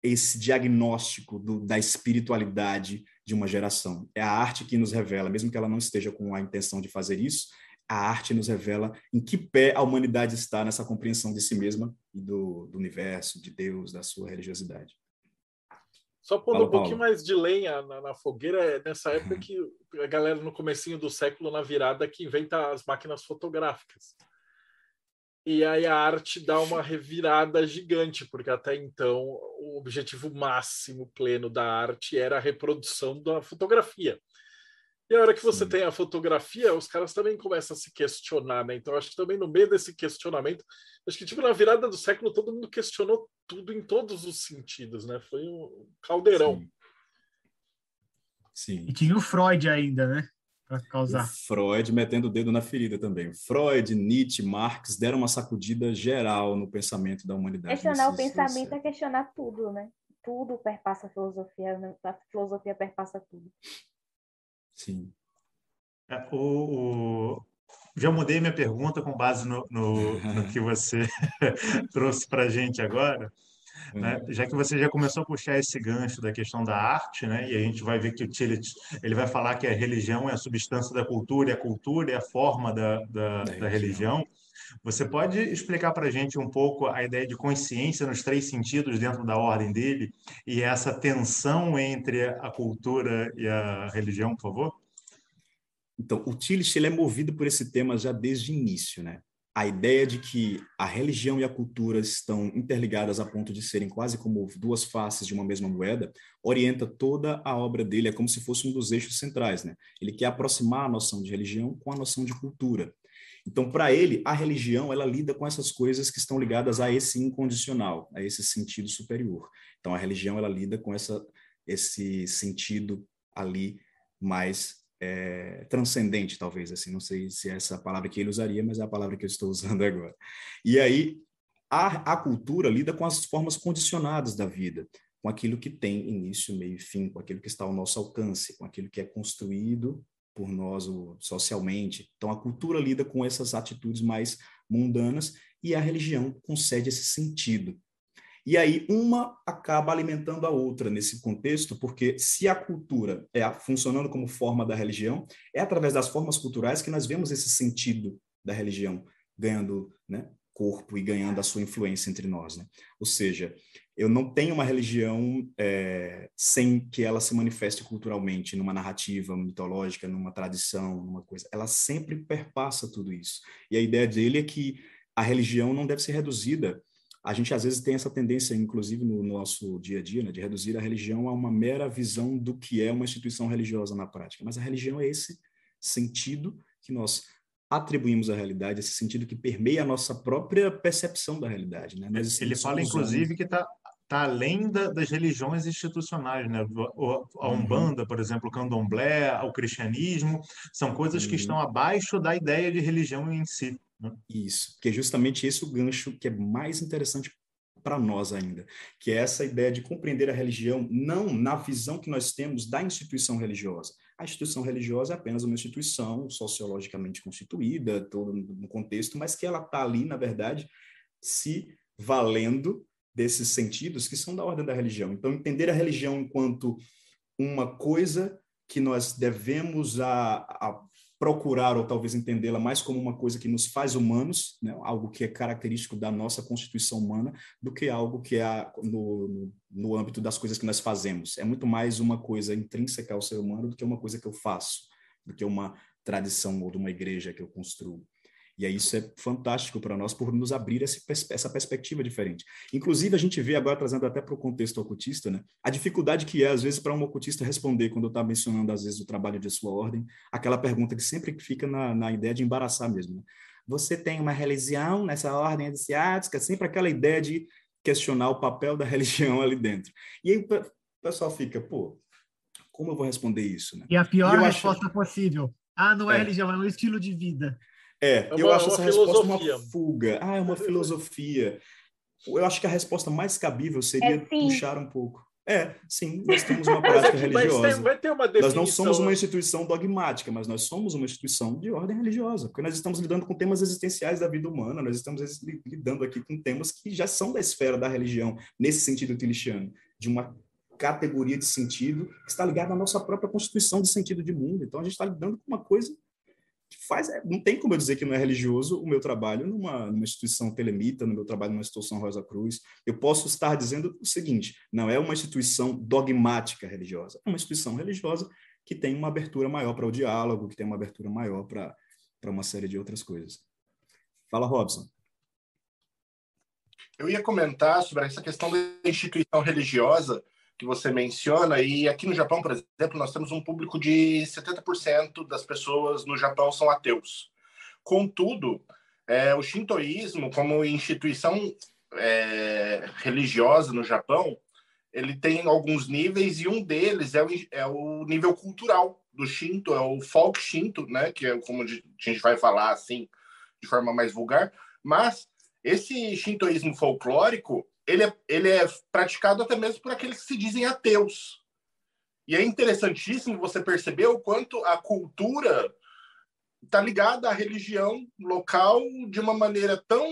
esse diagnóstico do, da espiritualidade de uma geração. É a arte que nos revela, mesmo que ela não esteja com a intenção de fazer isso, a arte nos revela em que pé a humanidade está nessa compreensão de si mesma e do, do universo, de Deus, da sua religiosidade. Só pondo Fala, um pouquinho Paulo. mais de lenha na, na, fogueira, é nessa época que a galera no comecinho do século, na virada, que inventa as máquinas fotográficas. E aí a arte dá uma revirada gigante, porque até então o objetivo máximo pleno da arte era a reprodução da fotografia. E a hora que você Sim. tem a fotografia, os caras também começam a se questionar, né? Então acho que também no meio desse questionamento, acho que tipo na virada do século todo mundo questionou tudo em todos os sentidos, né? Foi um caldeirão. Sim. Sim. E tinha o Freud ainda, né? Para causar. Freud metendo o dedo na ferida também. Freud, Nietzsche, Marx deram uma sacudida geral no pensamento da humanidade. Questionar o pensamento é questionar tudo, né? Tudo perpassa a filosofia, né? a filosofia perpassa tudo. Sim. É, o, o, já mudei minha pergunta com base no, no, no que você trouxe para a gente agora. Né? Uhum. Já que você já começou a puxar esse gancho da questão da arte, né? e a gente vai ver que o Tillich ele vai falar que a religião é a substância da cultura, e a cultura é a forma da, da, da, da religião. Você pode explicar para a gente um pouco a ideia de consciência nos três sentidos dentro da ordem dele e essa tensão entre a cultura e a religião, por favor? Então, o Tillich ele é movido por esse tema já desde o início, né? A ideia de que a religião e a cultura estão interligadas a ponto de serem quase como duas faces de uma mesma moeda, orienta toda a obra dele, é como se fosse um dos eixos centrais, né? Ele quer aproximar a noção de religião com a noção de cultura. Então, para ele, a religião ela lida com essas coisas que estão ligadas a esse incondicional, a esse sentido superior. Então, a religião ela lida com essa, esse sentido ali mais é, transcendente, talvez, assim, não sei se é essa palavra que ele usaria, mas é a palavra que eu estou usando agora. E aí, a, a cultura lida com as formas condicionadas da vida, com aquilo que tem início, meio e fim, com aquilo que está ao nosso alcance, com aquilo que é construído por nós socialmente. Então, a cultura lida com essas atitudes mais mundanas e a religião concede esse sentido. E aí uma acaba alimentando a outra nesse contexto, porque se a cultura é funcionando como forma da religião, é através das formas culturais que nós vemos esse sentido da religião ganhando né, corpo e ganhando a sua influência entre nós. Né? Ou seja, eu não tenho uma religião é, sem que ela se manifeste culturalmente, numa narrativa mitológica, numa tradição, numa coisa. Ela sempre perpassa tudo isso. E a ideia dele é que a religião não deve ser reduzida a gente às vezes tem essa tendência, inclusive no nosso dia a dia, né, de reduzir a religião a uma mera visão do que é uma instituição religiosa na prática. Mas a religião é esse sentido que nós atribuímos à realidade, esse sentido que permeia a nossa própria percepção da realidade. Né? Nós Ele fala, inclusive, que está tá além da, das religiões institucionais, né? A uhum. Umbanda, uhum. por exemplo, o Candomblé, o cristianismo, são coisas uhum. que estão abaixo da ideia de religião em si. Isso, que é justamente esse o gancho que é mais interessante para nós ainda, que é essa ideia de compreender a religião não na visão que nós temos da instituição religiosa. A instituição religiosa é apenas uma instituição sociologicamente constituída, todo no contexto, mas que ela está ali, na verdade, se valendo desses sentidos que são da ordem da religião. Então, entender a religião enquanto uma coisa que nós devemos a, a procurar ou talvez entendê-la mais como uma coisa que nos faz humanos, né? algo que é característico da nossa constituição humana, do que algo que é no, no, âmbito das coisas que nós fazemos. É muito mais uma coisa intrínseca ao ser humano do que uma coisa que eu faço, do que uma tradição ou de uma igreja que eu construo. E aí isso é fantástico para nós por nos abrir essa, essa perspectiva diferente. Inclusive, a gente vê agora, trazendo até para o contexto ocultista, né, a dificuldade que é, às vezes, para um ocultista responder, quando eu estava mencionando, às vezes, o trabalho de sua ordem, aquela pergunta que sempre fica na, na ideia de embaraçar mesmo. Né? Você tem uma religião nessa ordem iniciática, sempre aquela ideia de questionar o papel da religião ali dentro. E aí o pessoal fica, pô, como eu vou responder isso? Né? E a pior e resposta acho... possível. Ah, não é, é religião, é um estilo de vida. É, é uma, eu acho essa resposta uma fuga. Ah, é uma filosofia. Eu acho que a resposta mais cabível seria é, puxar um pouco. É, sim, nós temos uma prática religiosa. Tem, nós não somos uma instituição dogmática, mas nós somos uma instituição de ordem religiosa, porque nós estamos lidando com temas existenciais da vida humana, nós estamos lidando aqui com temas que já são da esfera da religião, nesse sentido tilichiano, de uma categoria de sentido que está ligada à nossa própria constituição de sentido de mundo. Então a gente está lidando com uma coisa faz, é, não tem como eu dizer que não é religioso o meu trabalho numa, numa instituição telemita, no meu trabalho numa instituição Rosa Cruz. Eu posso estar dizendo o seguinte: não é uma instituição dogmática religiosa, é uma instituição religiosa que tem uma abertura maior para o diálogo, que tem uma abertura maior para uma série de outras coisas. Fala, Robson. Eu ia comentar sobre essa questão da instituição religiosa, que você menciona, e aqui no Japão, por exemplo, nós temos um público de 70% das pessoas no Japão são ateus. Contudo, é, o shintoísmo, como instituição é, religiosa no Japão, ele tem alguns níveis e um deles é o, é o nível cultural. do Shinto é o folk Shinto, né? Que é como a gente vai falar assim, de forma mais vulgar. Mas esse shintoísmo folclórico, ele é, ele é praticado até mesmo por aqueles que se dizem ateus. E é interessantíssimo você perceber o quanto a cultura está ligada à religião local de uma maneira tão,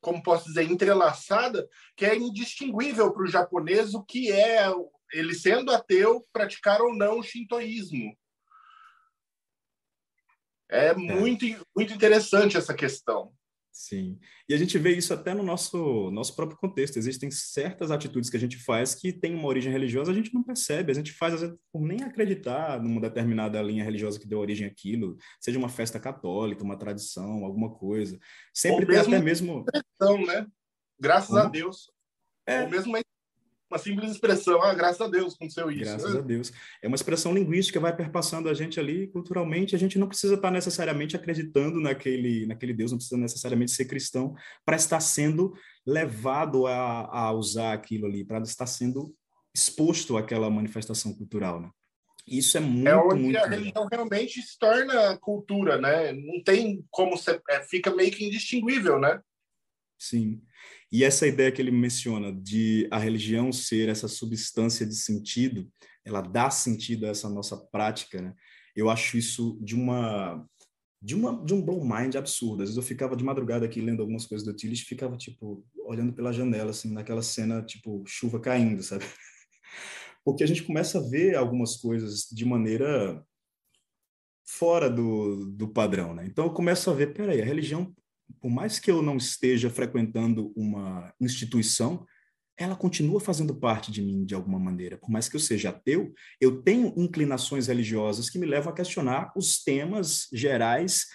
como posso dizer, entrelaçada, que é indistinguível para o japonês o que é ele sendo ateu, praticar ou não o shintoísmo. É, é. muito, muito interessante essa questão. Sim. E a gente vê isso até no nosso, nosso próprio contexto. Existem certas atitudes que a gente faz que têm uma origem religiosa, a gente não percebe. A gente faz, às vezes, por nem acreditar numa determinada linha religiosa que deu origem àquilo, seja uma festa católica, uma tradição, alguma coisa. Sempre Ou tem até mesmo. né? Graças Como? a Deus. É. Ou mesmo uma uma simples expressão, ah, graças a Deus aconteceu isso. Graças a Deus. É uma expressão linguística, vai perpassando a gente ali culturalmente. A gente não precisa estar necessariamente acreditando naquele, naquele Deus, não precisa necessariamente ser cristão para estar sendo levado a, a usar aquilo ali, para estar sendo exposto àquela manifestação cultural, né? Isso é muito, é onde muito a religião realmente se torna cultura, né? Não tem como ser, é, fica meio que indistinguível, né? Sim. E essa ideia que ele menciona de a religião ser essa substância de sentido, ela dá sentido a essa nossa prática, né? Eu acho isso de uma de uma de um blow mind absurdo. Às vezes eu ficava de madrugada aqui lendo algumas coisas do Tillich, ficava tipo olhando pela janela assim, naquela cena tipo chuva caindo, sabe? Porque a gente começa a ver algumas coisas de maneira fora do, do padrão, né? Então eu começo a ver, peraí, a religião por mais que eu não esteja frequentando uma instituição, ela continua fazendo parte de mim de alguma maneira. Por mais que eu seja ateu, eu tenho inclinações religiosas que me levam a questionar os temas gerais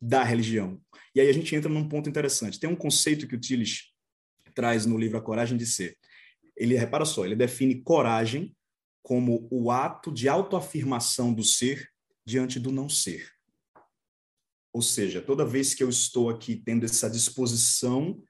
da religião. E aí a gente entra num ponto interessante. Tem um conceito que o Tillich traz no livro A Coragem de Ser. Ele, repara só, ele define coragem como o ato de autoafirmação do ser diante do não ser. Ou seja, toda vez que eu estou aqui tendo essa disposição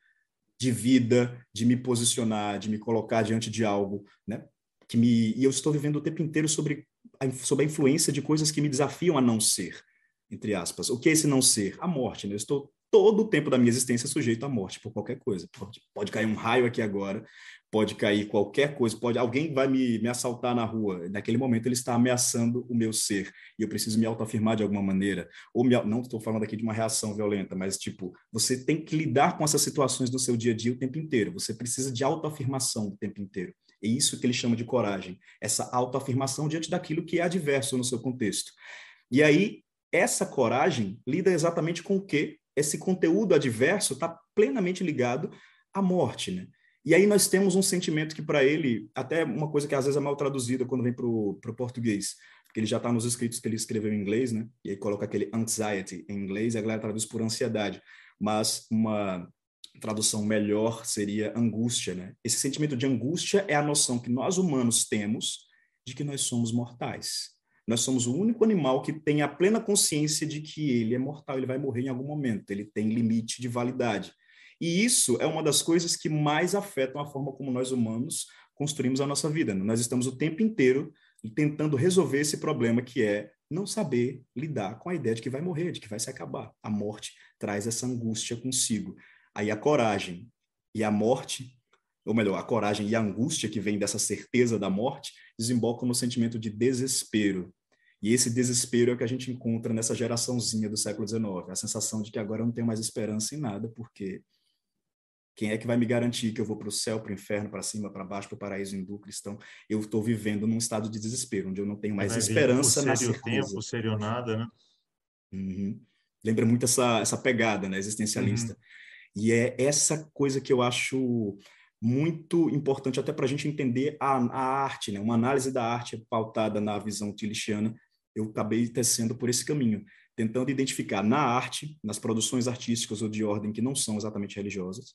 de vida, de me posicionar, de me colocar diante de algo, né? Que me e eu estou vivendo o tempo inteiro sobre a, sobre a influência de coisas que me desafiam a não ser, entre aspas. O que é esse não ser? A morte, né? Eu estou todo o tempo da minha existência sujeito à morte por qualquer coisa. Pode, pode cair um raio aqui agora, pode cair qualquer coisa, pode alguém vai me, me assaltar na rua. Naquele momento ele está ameaçando o meu ser e eu preciso me autoafirmar de alguma maneira. Ou me, não estou falando aqui de uma reação violenta, mas tipo, você tem que lidar com essas situações do seu dia a dia o tempo inteiro. Você precisa de autoafirmação o tempo inteiro. É isso que ele chama de coragem, essa autoafirmação diante daquilo que é adverso no seu contexto. E aí, essa coragem lida exatamente com o que esse conteúdo adverso está plenamente ligado à morte, né? E aí nós temos um sentimento que para ele, até uma coisa que às vezes é mal traduzida quando vem para o português, porque ele já está nos escritos que ele escreveu em inglês, né? E aí coloca aquele anxiety em inglês, e a galera traduz por ansiedade. Mas uma tradução melhor seria angústia, né? Esse sentimento de angústia é a noção que nós humanos temos de que nós somos mortais. Nós somos o único animal que tem a plena consciência de que ele é mortal, ele vai morrer em algum momento, ele tem limite de validade. E isso é uma das coisas que mais afetam a forma como nós humanos construímos a nossa vida. Né? Nós estamos o tempo inteiro tentando resolver esse problema que é não saber lidar com a ideia de que vai morrer, de que vai se acabar. A morte traz essa angústia consigo. Aí a coragem e a morte, ou melhor, a coragem e a angústia que vem dessa certeza da morte, desembocam no sentimento de desespero. E esse desespero é o que a gente encontra nessa geraçãozinha do século XIX, a sensação de que agora eu não tenho mais esperança em nada, porque quem é que vai me garantir que eu vou para o céu, para o inferno, para cima, para baixo, para o paraíso hindu, cristão? Eu estou vivendo num estado de desespero, onde eu não tenho mais esperança na certeza. tempo, seria nada, né? Uhum. Lembra muito essa, essa pegada né, existencialista. Uhum. E é essa coisa que eu acho muito importante até para a gente entender a, a, arte, né? uma análise da arte pautada na visão tilichiana. Eu acabei tecendo por esse caminho, tentando identificar na arte, nas produções artísticas ou de ordem que não são exatamente religiosas,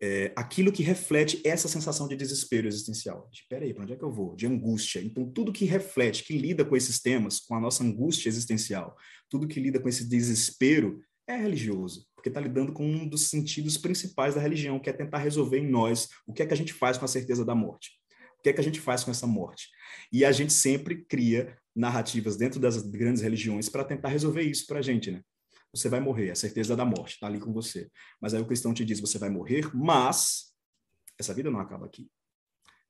é, aquilo que reflete essa sensação de desespero existencial. De, peraí, para onde é que eu vou? De angústia. Então, tudo que reflete, que lida com esses temas, com a nossa angústia existencial, tudo que lida com esse desespero, é religioso, porque está lidando com um dos sentidos principais da religião, que é tentar resolver em nós o que é que a gente faz com a certeza da morte. O que é que a gente faz com essa morte? E a gente sempre cria narrativas dentro das grandes religiões para tentar resolver isso para a gente, né? Você vai morrer, a certeza da morte está ali com você. Mas aí o cristão te diz, você vai morrer, mas essa vida não acaba aqui.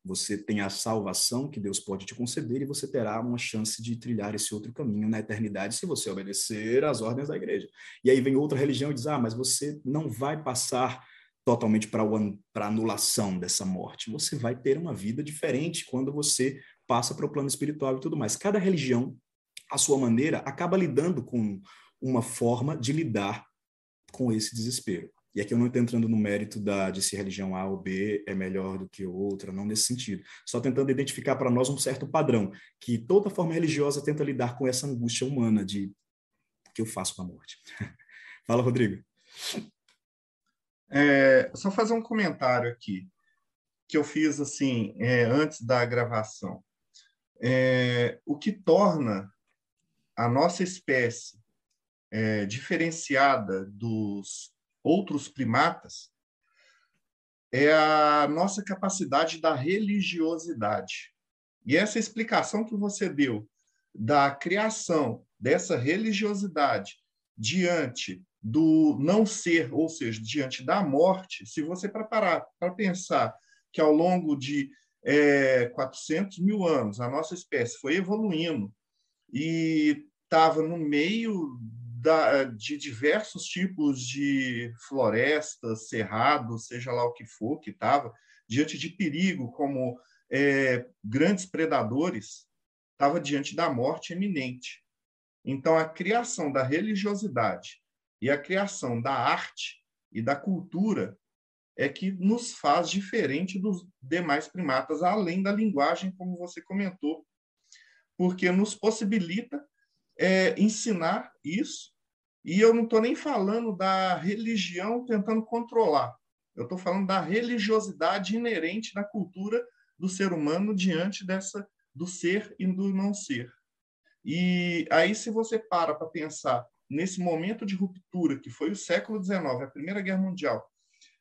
Você tem a salvação que Deus pode te conceder e você terá uma chance de trilhar esse outro caminho na eternidade se você obedecer às ordens da igreja. E aí vem outra religião e diz: ah, mas você não vai passar totalmente para a anulação dessa morte. Você vai ter uma vida diferente quando você passa para o plano espiritual e tudo mais. Cada religião, à sua maneira, acaba lidando com uma forma de lidar com esse desespero. E aqui eu não estou entrando no mérito da, de se religião A ou B é melhor do que outra, não nesse sentido. Só tentando identificar para nós um certo padrão, que toda forma religiosa tenta lidar com essa angústia humana de o que eu faço com a morte. Fala, Rodrigo. É, só fazer um comentário aqui, que eu fiz assim, é, antes da gravação é, o que torna a nossa espécie é, diferenciada dos outros primatas é a nossa capacidade da religiosidade. E essa explicação que você deu da criação dessa religiosidade diante do não ser, ou seja, diante da morte, se você preparar para pensar que ao longo de é, 400 mil anos, a nossa espécie foi evoluindo e estava no meio da, de diversos tipos de florestas, cerrados, seja lá o que for que estava, diante de perigo, como é, grandes predadores, estava diante da morte eminente. Então, a criação da religiosidade e a criação da arte e da cultura é que nos faz diferente dos demais primatas, além da linguagem, como você comentou, porque nos possibilita é, ensinar isso. E eu não estou nem falando da religião tentando controlar, eu estou falando da religiosidade inerente na cultura do ser humano diante dessa do ser e do não ser. E aí, se você para para pensar nesse momento de ruptura que foi o século XIX, a Primeira Guerra Mundial,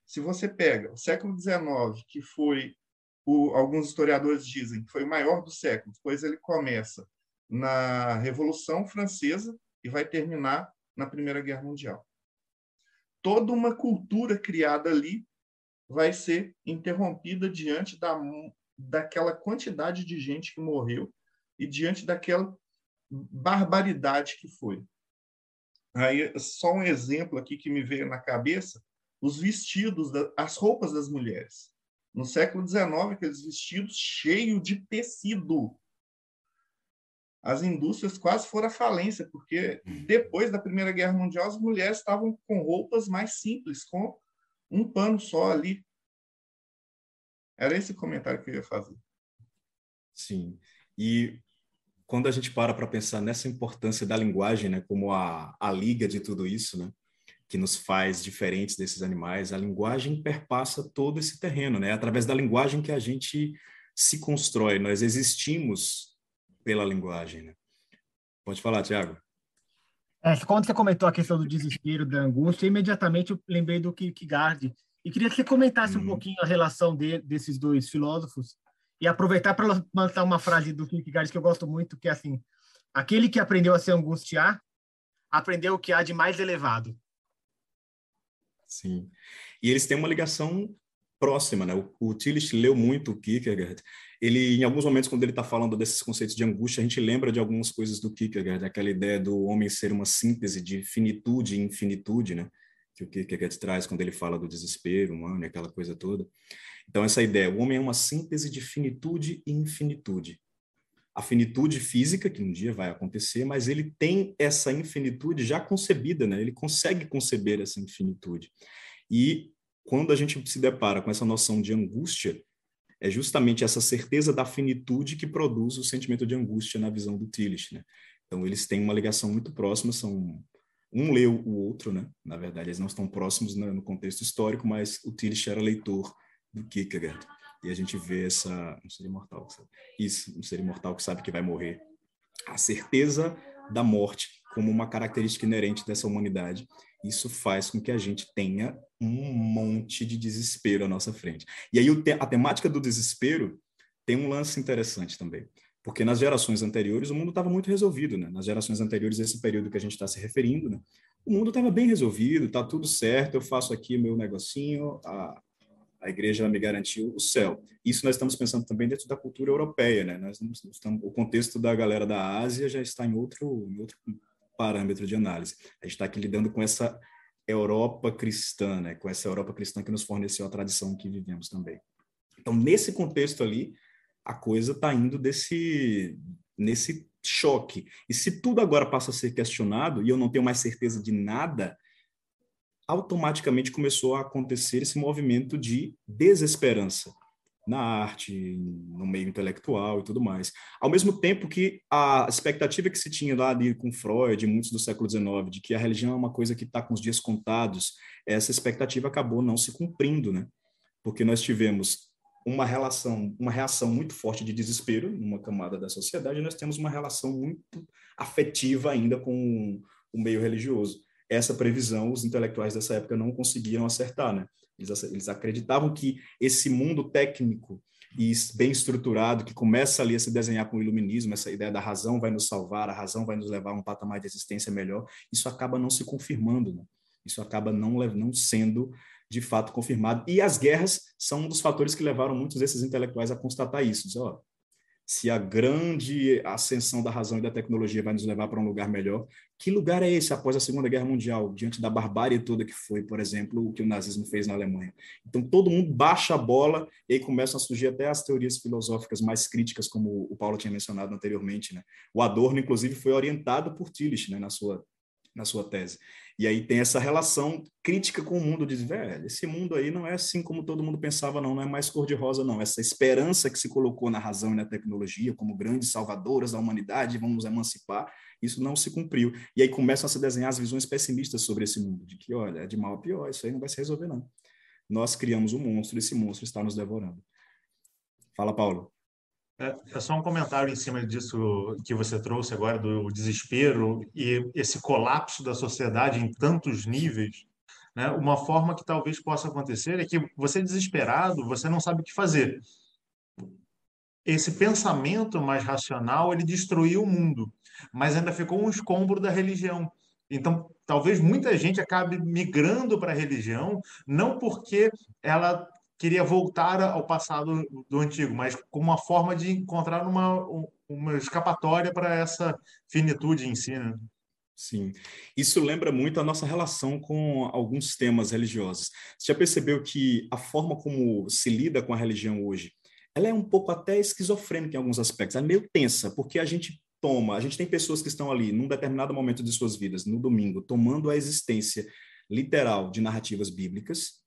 se você pega o século XIX, que foi, o, alguns historiadores dizem que foi o maior do século, depois ele começa na Revolução Francesa e vai terminar na Primeira Guerra Mundial. Toda uma cultura criada ali vai ser interrompida diante da, daquela quantidade de gente que morreu e diante daquela barbaridade que foi. Aí, só um exemplo aqui que me veio na cabeça os vestidos, as roupas das mulheres. No século XIX, aqueles vestidos cheios de tecido. As indústrias quase foram à falência, porque depois da Primeira Guerra Mundial, as mulheres estavam com roupas mais simples, com um pano só ali. Era esse comentário que eu ia fazer. Sim. E quando a gente para para pensar nessa importância da linguagem, né, como a, a liga de tudo isso, né, que nos faz diferentes desses animais, a linguagem perpassa todo esse terreno, né? É através da linguagem que a gente se constrói, nós existimos pela linguagem, né? Pode falar, Tiago. É, quando você comentou a questão do desespero, da angústia, imediatamente eu lembrei do Kierkegaard. E queria que você comentasse um uhum. pouquinho a relação de, desses dois filósofos e aproveitar para lançar uma frase do Kierkegaard que eu gosto muito, que é assim: aquele que aprendeu a se angustiar, aprendeu o que há de mais elevado. Sim. E eles têm uma ligação próxima, né? O, o Tillich leu muito o Kierkegaard. Ele, em alguns momentos, quando ele está falando desses conceitos de angústia, a gente lembra de algumas coisas do Kierkegaard, aquela ideia do homem ser uma síntese de finitude e infinitude, né? Que o Kierkegaard traz quando ele fala do desespero humano e aquela coisa toda. Então, essa ideia, o homem é uma síntese de finitude e infinitude a finitude física, que um dia vai acontecer, mas ele tem essa infinitude já concebida, né? ele consegue conceber essa infinitude. E quando a gente se depara com essa noção de angústia, é justamente essa certeza da finitude que produz o sentimento de angústia na visão do Tillich. Né? Então, eles têm uma ligação muito próxima, são um leu o outro, né? Na verdade, eles não estão próximos no contexto histórico, mas o Tillich era leitor do Kierkegaard e a gente vê essa um ser imortal sabe, isso um ser imortal que sabe que vai morrer a certeza da morte como uma característica inerente dessa humanidade isso faz com que a gente tenha um monte de desespero à nossa frente e aí a temática do desespero tem um lance interessante também. Porque nas gerações anteriores o mundo estava muito resolvido, né? Nas gerações anteriores, esse período que a gente está se referindo, né? O mundo estava bem resolvido, está tudo certo, eu faço aqui meu negocinho, a, a igreja me garantiu o céu. Isso nós estamos pensando também dentro da cultura europeia, né? Nós estamos, o contexto da galera da Ásia já está em outro, em outro parâmetro de análise. A gente está aqui lidando com essa Europa cristã, né? Com essa Europa cristã que nos forneceu a tradição que vivemos também. Então, nesse contexto ali, a coisa está indo desse nesse choque. E se tudo agora passa a ser questionado e eu não tenho mais certeza de nada, automaticamente começou a acontecer esse movimento de desesperança na arte, no meio intelectual e tudo mais. Ao mesmo tempo que a expectativa que se tinha lá ali com Freud, muitos do século XIX, de que a religião é uma coisa que está com os dias contados, essa expectativa acabou não se cumprindo, né? Porque nós tivemos uma relação, uma reação muito forte de desespero numa camada da sociedade, e nós temos uma relação muito afetiva ainda com o meio religioso essa previsão os intelectuais dessa época não conseguiram acertar, né? Eles, acreditavam que esse mundo técnico e bem estruturado, que começa ali a se desenhar com o iluminismo, essa ideia da razão vai nos salvar, a razão vai nos levar a um patamar de existência melhor, isso acaba não se confirmando, né? isso acaba não, não sendo de fato confirmado. E as guerras são um dos fatores que levaram muitos desses intelectuais a constatar isso. Dizer, ó, se a grande ascensão da razão e da tecnologia vai nos levar para um lugar melhor, que lugar é esse após a Segunda Guerra Mundial, diante da barbárie toda que foi, por exemplo, o que o nazismo fez na Alemanha? Então, todo mundo baixa a bola e aí começam a surgir até as teorias filosóficas mais críticas, como o Paulo tinha mencionado anteriormente. Né? O Adorno, inclusive, foi orientado por Tillich né, na, sua, na sua tese. E aí tem essa relação crítica com o mundo, de velho, esse mundo aí não é assim como todo mundo pensava, não, não é mais cor-de-rosa, não. Essa esperança que se colocou na razão e na tecnologia como grandes salvadoras da humanidade, vamos emancipar, isso não se cumpriu. E aí começam a se desenhar as visões pessimistas sobre esse mundo, de que, olha, é de mal a pior, isso aí não vai se resolver, não. Nós criamos um monstro, esse monstro está nos devorando. Fala, Paulo. É, é, só um comentário em cima disso que você trouxe agora, do desespero e esse colapso da sociedade em tantos níveis. Né? Uma forma que talvez possa acontecer é que você desesperado, você não sabe o que fazer. Esse pensamento mais racional, ele destruiu o mundo, mas ainda ficou um escombro da religião. Então, talvez muita gente acabe migrando para a religião, não porque ela queria voltar ao passado do antigo, mas como uma forma de encontrar uma, uma escapatória para essa finitude em si. Né? Sim, isso lembra muito a nossa relação com alguns temas religiosos. Você já percebeu que a forma como se lida com a religião hoje, ela é um pouco até esquizofrênica em alguns aspectos, é meio tensa, porque a gente toma, a gente tem pessoas que estão ali num determinado momento de suas vidas, no domingo, tomando a existência literal de narrativas bíblicas,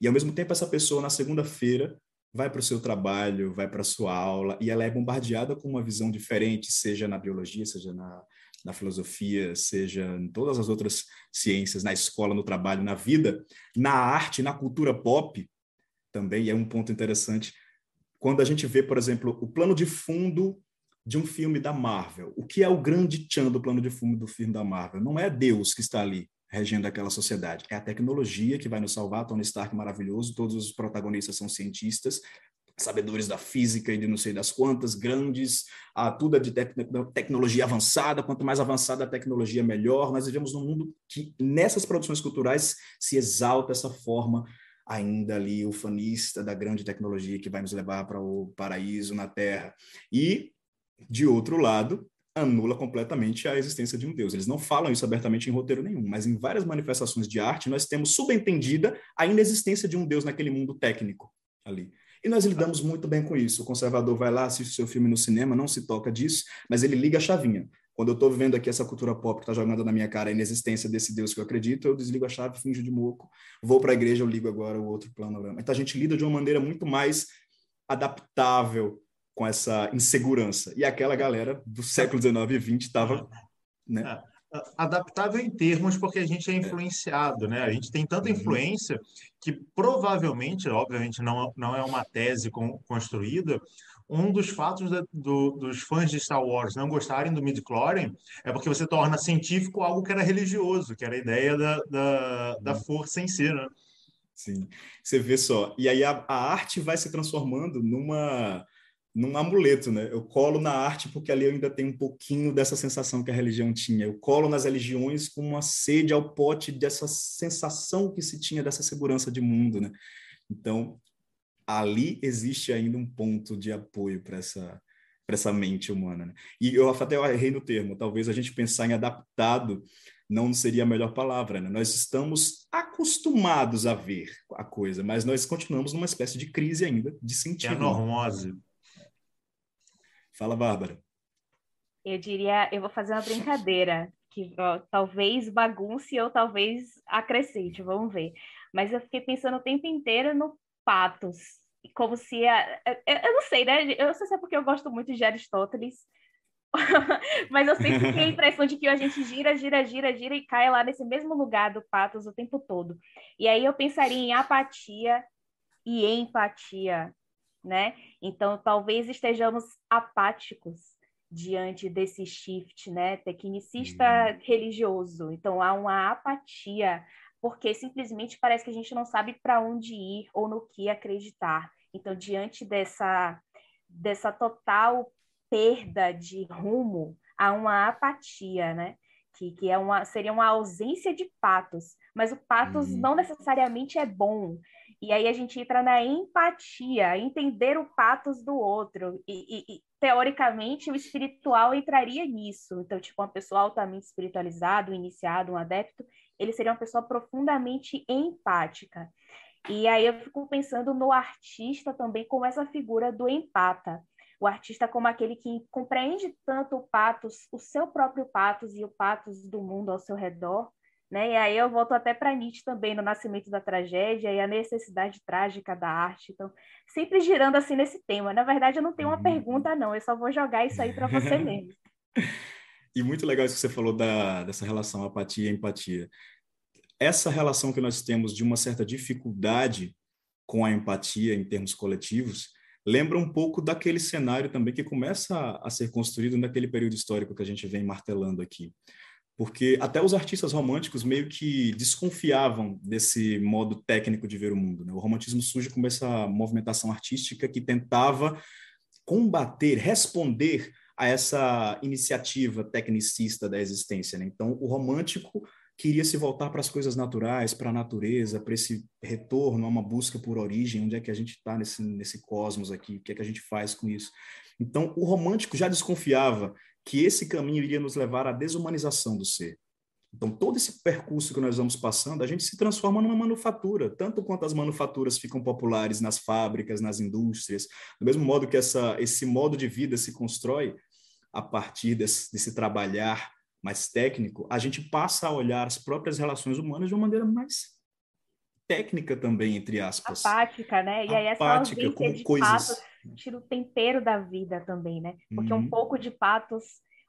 e ao mesmo tempo essa pessoa na segunda-feira vai para o seu trabalho, vai para a sua aula e ela é bombardeada com uma visão diferente, seja na biologia, seja na, na filosofia, seja em todas as outras ciências, na escola, no trabalho, na vida, na arte, na cultura pop também, é um ponto interessante, quando a gente vê, por exemplo, o plano de fundo de um filme da Marvel. O que é o grande tchan do plano de fundo do filme da Marvel? Não é Deus que está ali, regendo aquela sociedade. É a tecnologia que vai nos salvar, Tony Stark maravilhoso, todos os protagonistas são cientistas, sabedores da física e de não sei das quantas, grandes, ah, tudo é de te tecnologia avançada, quanto mais avançada a tecnologia, melhor. Nós vivemos num mundo que, nessas produções culturais, se exalta essa forma ainda ali ufanista da grande tecnologia que vai nos levar para o paraíso na Terra. E, de outro lado, anula completamente a existência de um Deus. Eles não falam isso abertamente em roteiro nenhum, mas em várias manifestações de arte nós temos subentendida a inexistência de um Deus naquele mundo técnico ali. E nós lidamos muito bem com isso. O conservador vai lá, assiste seu filme no cinema, não se toca disso, mas ele liga a chavinha. Quando eu estou vivendo aqui essa cultura pop que está jogando na minha cara a inexistência desse Deus que eu acredito, eu desligo a chave, finjo de moco, vou para a igreja, eu ligo agora o outro plano. Então a gente lida de uma maneira muito mais adaptável com essa insegurança. E aquela galera do século XIX e XX estava. Né? É, adaptável em termos, porque a gente é influenciado, né? A gente tem tanta uhum. influência que provavelmente, obviamente, não, não é uma tese construída. Um dos fatos da, do, dos fãs de Star Wars não gostarem do midi-chlorian é porque você torna científico algo que era religioso, que era a ideia da, da, da uhum. força em si, né? Sim, você vê só. E aí a, a arte vai se transformando numa num amuleto, né? Eu colo na arte porque ali eu ainda tenho um pouquinho dessa sensação que a religião tinha. Eu colo nas religiões com uma sede ao pote dessa sensação que se tinha dessa segurança de mundo, né? Então, ali existe ainda um ponto de apoio para essa para essa mente humana. Né? E eu até errei no termo. Talvez a gente pensar em adaptado não seria a melhor palavra. Né? Nós estamos acostumados a ver a coisa, mas nós continuamos numa espécie de crise ainda de sentido. É normose. Fala, Bárbara. Eu diria, eu vou fazer uma brincadeira, que ó, talvez bagunce ou talvez acrescente, vamos ver. Mas eu fiquei pensando o tempo inteiro no patos como se a, eu, não sei, né? Eu não sei se é porque eu gosto muito de Aristóteles, mas eu sempre tenho a impressão de que a gente gira, gira, gira, gira e cai lá nesse mesmo lugar do patos o tempo todo. E aí eu pensaria em apatia e empatia, né? Então talvez estejamos apáticos diante desse shift, né? Tecnicista uhum. religioso. Então há uma apatia porque simplesmente parece que a gente não sabe para onde ir ou no que acreditar. Então, diante dessa, dessa total perda de rumo, há uma apatia, né? Que, que é uma, seria uma ausência de patos, mas o patos uhum. não necessariamente é bom. E aí a gente entra na empatia, entender o patos do outro. E, e, e, teoricamente o espiritual entraria nisso. Então, tipo, uma pessoa altamente espiritualizada, um iniciado, um adepto, ele seria uma pessoa profundamente empática. E aí eu fico pensando no artista também como essa figura do empata. O artista como aquele que compreende tanto o patos, o seu próprio patos e o patos do mundo ao seu redor, né? E aí eu volto até para Nietzsche também no nascimento da tragédia e a necessidade trágica da arte. Então, sempre girando assim nesse tema. Na verdade, eu não tenho uma uhum. pergunta não, eu só vou jogar isso aí para você mesmo. E muito legal isso que você falou da, dessa relação apatia e empatia. Essa relação que nós temos de uma certa dificuldade com a empatia em termos coletivos lembra um pouco daquele cenário também que começa a, ser construído naquele período histórico que a gente vem martelando aqui. Porque até os artistas românticos meio que desconfiavam desse modo técnico de ver o mundo. Né? O romantismo surge como essa movimentação artística que tentava combater, responder a essa iniciativa tecnicista da existência. Né? Então, o romântico queria se voltar para as coisas naturais, para a natureza, para esse retorno a uma busca por origem, onde é que a gente está nesse, nesse cosmos aqui, o que é que a gente faz com isso. Então, o romântico já desconfiava que esse caminho iria nos levar à desumanização do ser. Então, todo esse percurso que nós vamos passando, a gente se transforma numa manufatura, tanto quanto as manufaturas ficam populares nas fábricas, nas indústrias, do mesmo modo que essa, esse modo de vida se constrói, a partir desse, desse trabalhar mais técnico, a gente passa a olhar as próprias relações humanas de uma maneira mais técnica também, entre aspas. Apática, né? E aí essa Apática, ausência de coisas... patos tira o tempero da vida também, né? Porque uhum. um pouco de patos,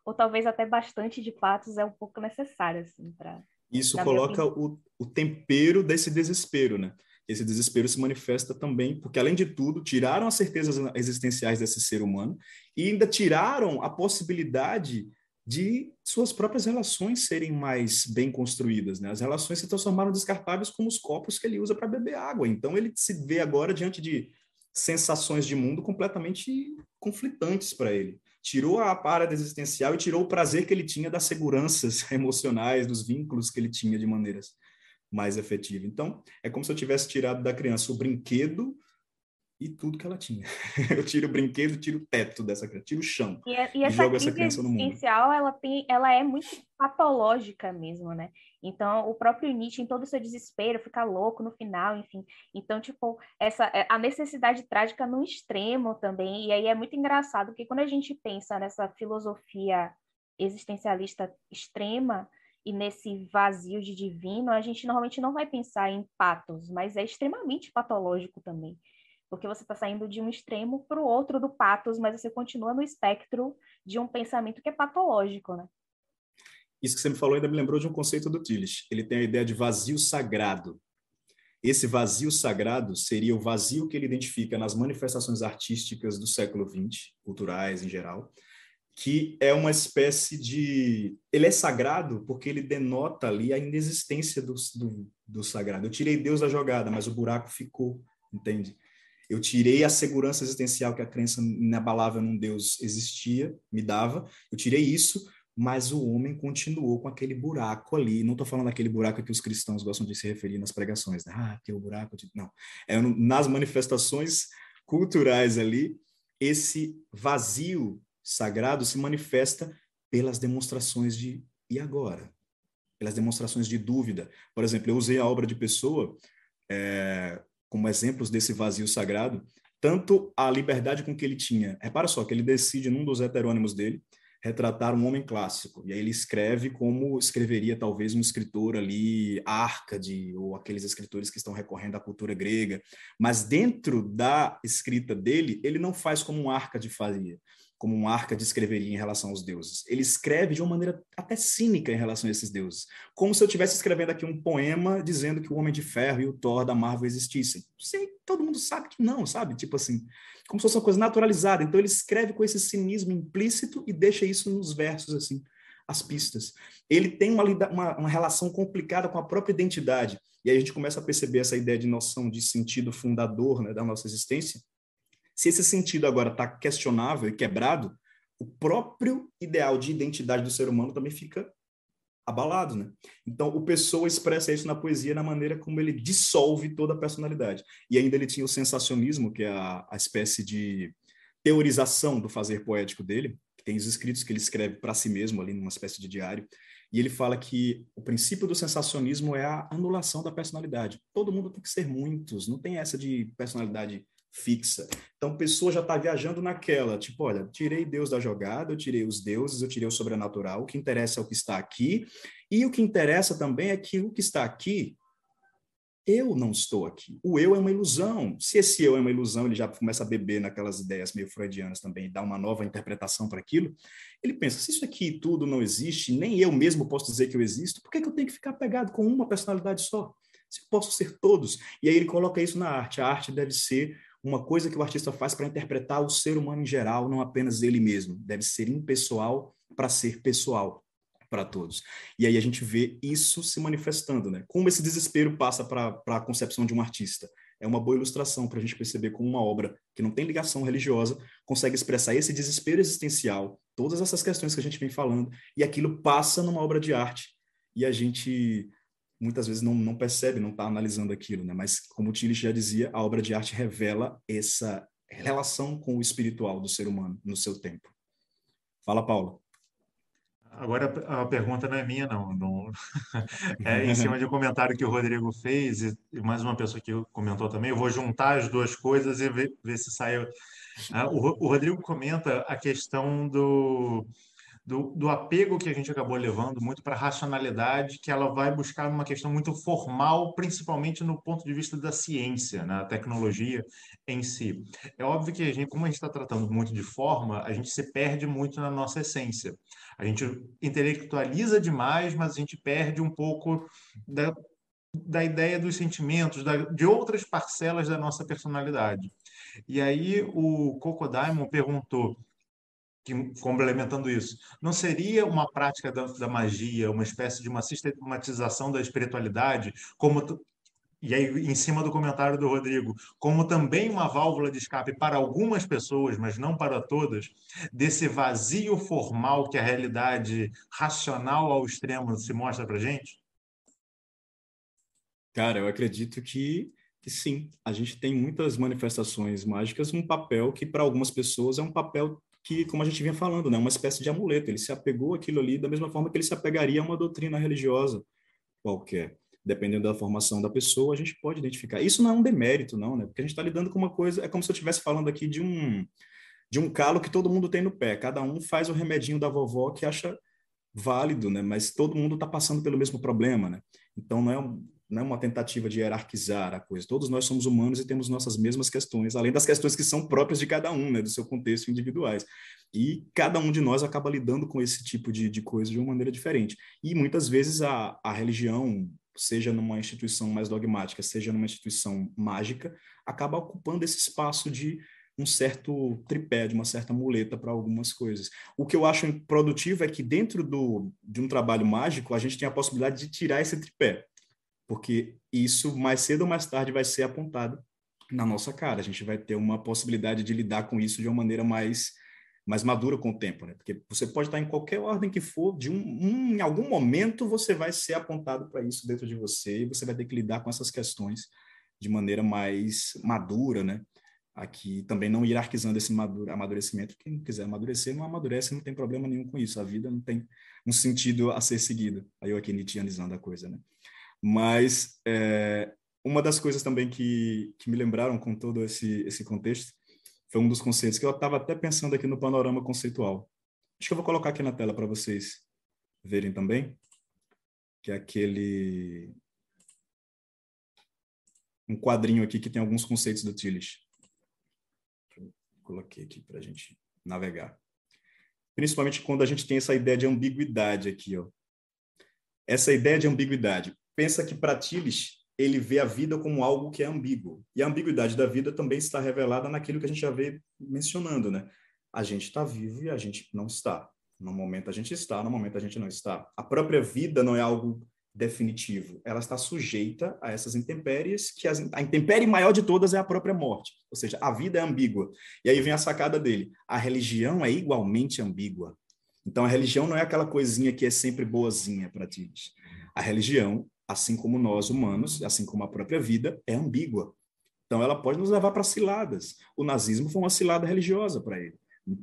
ou talvez até bastante de patos, é um pouco necessário, assim, para... Isso coloca o, o tempero desse desespero, né? esse desespero se manifesta também porque, além de tudo, tiraram as certezas existenciais desse ser humano e ainda tiraram a possibilidade de suas próprias relações serem mais bem construídas. Né? As relações se transformaram descartáveis como os copos que ele usa para beber água. Então, ele se vê agora diante de sensações de mundo completamente conflitantes para ele. Tirou a parada existencial e tirou o prazer que ele tinha das seguranças emocionais, dos vínculos que ele tinha de maneiras mais efetiva. Então, é como se eu tivesse tirado da criança o brinquedo e tudo que ela tinha. Eu tiro o brinquedo, tiro o teto dessa criança, tiro o chão e, é, e, e jogo essa criança no mundo. Ela, tem, ela é muito patológica mesmo, né? Então, o próprio Nietzsche, em todo o seu desespero, fica louco no final, enfim. Então, tipo, essa, é, a necessidade trágica no extremo também. E aí é muito engraçado, porque quando a gente pensa nessa filosofia existencialista extrema, e nesse vazio de divino, a gente normalmente não vai pensar em patos, mas é extremamente patológico também. Porque você está saindo de um extremo para o outro do patos, mas você continua no espectro de um pensamento que é patológico, né? Isso que você me falou ainda me lembrou de um conceito do Tillich. Ele tem a ideia de vazio sagrado. Esse vazio sagrado seria o vazio que ele identifica nas manifestações artísticas do século XX, culturais em geral, que é uma espécie de. Ele é sagrado porque ele denota ali a inexistência do, do, do sagrado. Eu tirei Deus da jogada, mas o buraco ficou, entende? Eu tirei a segurança existencial que a crença inabalável num Deus existia, me dava. Eu tirei isso, mas o homem continuou com aquele buraco ali. Não estou falando daquele buraco que os cristãos gostam de se referir nas pregações. Né? Ah, tem o buraco. De... Não. É nas manifestações culturais ali, esse vazio sagrado se manifesta pelas demonstrações de e agora? Pelas demonstrações de dúvida. Por exemplo, eu usei a obra de Pessoa é, como exemplos desse vazio sagrado, tanto a liberdade com que ele tinha. Repara só que ele decide, num dos heterônimos dele, retratar um homem clássico. E aí ele escreve como escreveria talvez um escritor ali, Árcade, ou aqueles escritores que estão recorrendo à cultura grega. Mas dentro da escrita dele, ele não faz como um Árcade fazia como um arca descreveria em relação aos deuses. Ele escreve de uma maneira até cínica em relação a esses deuses, como se eu estivesse escrevendo aqui um poema dizendo que o Homem de Ferro e o Thor da Marvel existissem. Sim, todo mundo sabe que não, sabe? Tipo assim, como se fosse uma coisa naturalizada. Então ele escreve com esse cinismo implícito e deixa isso nos versos assim, as pistas. Ele tem uma, uma, uma relação complicada com a própria identidade. E aí a gente começa a perceber essa ideia de noção de sentido fundador né, da nossa existência, se esse sentido agora está questionável e quebrado, o próprio ideal de identidade do ser humano também fica abalado, né? Então, o Pessoa expressa isso na poesia na maneira como ele dissolve toda a personalidade. E ainda ele tinha o sensacionismo, que é a, a espécie de teorização do fazer poético dele, que tem os escritos que ele escreve para si mesmo ali numa espécie de diário, e ele fala que o princípio do sensacionismo é a anulação da personalidade. Todo mundo tem que ser muitos, não tem essa de personalidade fixa. Então, a pessoa já está viajando naquela, tipo, olha, tirei Deus da jogada, eu tirei os deuses, eu tirei o sobrenatural, o que interessa é o que está aqui, e o que interessa também é que o que está aqui, eu não estou aqui. O eu é uma ilusão. Se esse eu é uma ilusão, ele já começa a beber naquelas ideias meio freudianas também, dá uma nova interpretação para aquilo. Ele pensa: se isso aqui tudo não existe, nem eu mesmo posso dizer que eu existo, por que, que eu tenho que ficar pegado com uma personalidade só? Se eu posso ser todos. E aí ele coloca isso na arte. A arte deve ser uma coisa que o artista faz para interpretar o ser humano em geral, não apenas ele mesmo. Deve ser impessoal para ser pessoal para todos. E aí a gente vê isso se manifestando, né? Como esse desespero passa para a concepção de um artista. É uma boa ilustração para a gente perceber como uma obra que não tem ligação religiosa consegue expressar esse desespero existencial, todas essas questões que a gente vem falando, e aquilo passa numa obra de arte. E a gente muitas vezes não, não percebe, não está analisando aquilo, né? Mas como o Tillich já dizia, a obra de arte revela essa relação com o espiritual do ser humano no seu tempo. Fala, Paulo. Agora a pergunta não é minha, não. não... É em cima de um comentário que o Rodrigo fez e mais uma pessoa que comentou também. Eu vou juntar as duas coisas e ver, ver se saiu. Ah, o Rodrigo comenta a questão do do, do apego que a gente acabou levando muito para a racionalidade, que ela vai buscar uma questão muito formal, principalmente no ponto de vista da ciência, na né, tecnologia em si. É óbvio que, a gente, como a gente está tratando muito de forma, a gente se perde muito na nossa essência. A gente intelectualiza demais, mas a gente perde um pouco da, da ideia dos sentimentos, da, de outras parcelas da nossa personalidade. E aí o Coco Diamond perguntou que, complementando isso, não seria uma prática da, da, magia, uma espécie de uma sistematização da espiritualidade, como e aí em cima do comentário do Rodrigo, como também uma válvula de escape para algumas pessoas, mas não para todas, desse vazio formal que a realidade racional ao extremo se mostra para gente? Cara, eu acredito que que sim, a gente tem muitas manifestações mágicas, um papel que para algumas pessoas é um papel que, como a gente vinha falando, né, uma espécie de amuleto. Ele se apegou àquilo ali da mesma forma que ele se apegaria a uma doutrina religiosa qualquer. Dependendo da formação da pessoa, a gente pode identificar. Isso não é um demérito, não, né? Porque a gente está lidando com uma coisa, é como se eu estivesse falando aqui de um de um calo que todo mundo tem no pé. Cada um faz o remedinho da vovó que acha válido, né? Mas todo mundo está passando pelo mesmo problema, né? Então não é um, não é uma tentativa de hierarquizar a coisa. Todos nós somos humanos e temos nossas mesmas questões, além das questões que são próprias de cada um, né, do seu contexto individuais. E cada um de nós acaba lidando com esse tipo de, de coisa de uma maneira diferente. E muitas vezes a, a religião, seja numa instituição mais dogmática, seja numa instituição mágica, acaba ocupando esse espaço de um certo tripé, de uma certa muleta para algumas coisas. O que eu acho produtivo é que dentro do, de um trabalho mágico, a gente tem a possibilidade de tirar esse tripé porque isso mais cedo ou mais tarde vai ser apontado na nossa cara. A gente vai ter uma possibilidade de lidar com isso de uma maneira mais mais madura com o tempo, né? Porque você pode estar em qualquer ordem que for, de um, um em algum momento você vai ser apontado para isso dentro de você e você vai ter que lidar com essas questões de maneira mais madura, né? Aqui também não hierarquizando esse amadurecimento. Quem quiser amadurecer, não amadurece, não tem problema nenhum com isso. A vida não tem um sentido a ser seguido. Aí eu aqui nitianizando a coisa, né? Mas é, uma das coisas também que, que me lembraram com todo esse, esse contexto foi um dos conceitos que eu estava até pensando aqui no panorama conceitual. Acho que eu vou colocar aqui na tela para vocês verem também, que é aquele um quadrinho aqui que tem alguns conceitos do Tillich. Coloquei aqui para a gente navegar. Principalmente quando a gente tem essa ideia de ambiguidade aqui, ó. Essa ideia de ambiguidade. Pensa que para Tillich ele vê a vida como algo que é ambíguo. E a ambiguidade da vida também está revelada naquilo que a gente já vê mencionando, né? A gente está vivo e a gente não está. No momento a gente está, no momento a gente não está. A própria vida não é algo definitivo. Ela está sujeita a essas intempéries, que as, a intempérie maior de todas é a própria morte. Ou seja, a vida é ambígua. E aí vem a sacada dele. A religião é igualmente ambígua. Então a religião não é aquela coisinha que é sempre boazinha para ti. A religião assim como nós humanos, assim como a própria vida, é ambígua. Então, ela pode nos levar para ciladas. O nazismo foi uma cilada religiosa para ele.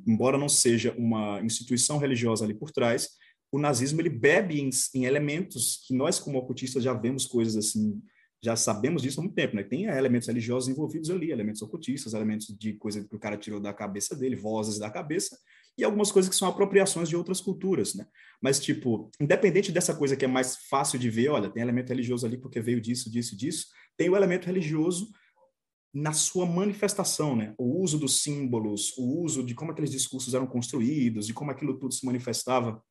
Embora não seja uma instituição religiosa ali por trás, o nazismo ele bebe em, em elementos que nós, como ocultistas, já vemos coisas assim, já sabemos disso há muito tempo, né? Tem elementos religiosos envolvidos ali, elementos ocultistas, elementos de coisa que o cara tirou da cabeça dele, vozes da cabeça, e algumas coisas que são apropriações de outras culturas, né? Mas, tipo, independente dessa coisa que é mais fácil de ver, olha, tem elemento religioso ali porque veio disso, disso, disso, tem o elemento religioso na sua manifestação, né? O uso dos símbolos, o uso de como aqueles discursos eram construídos, de como aquilo tudo se manifestava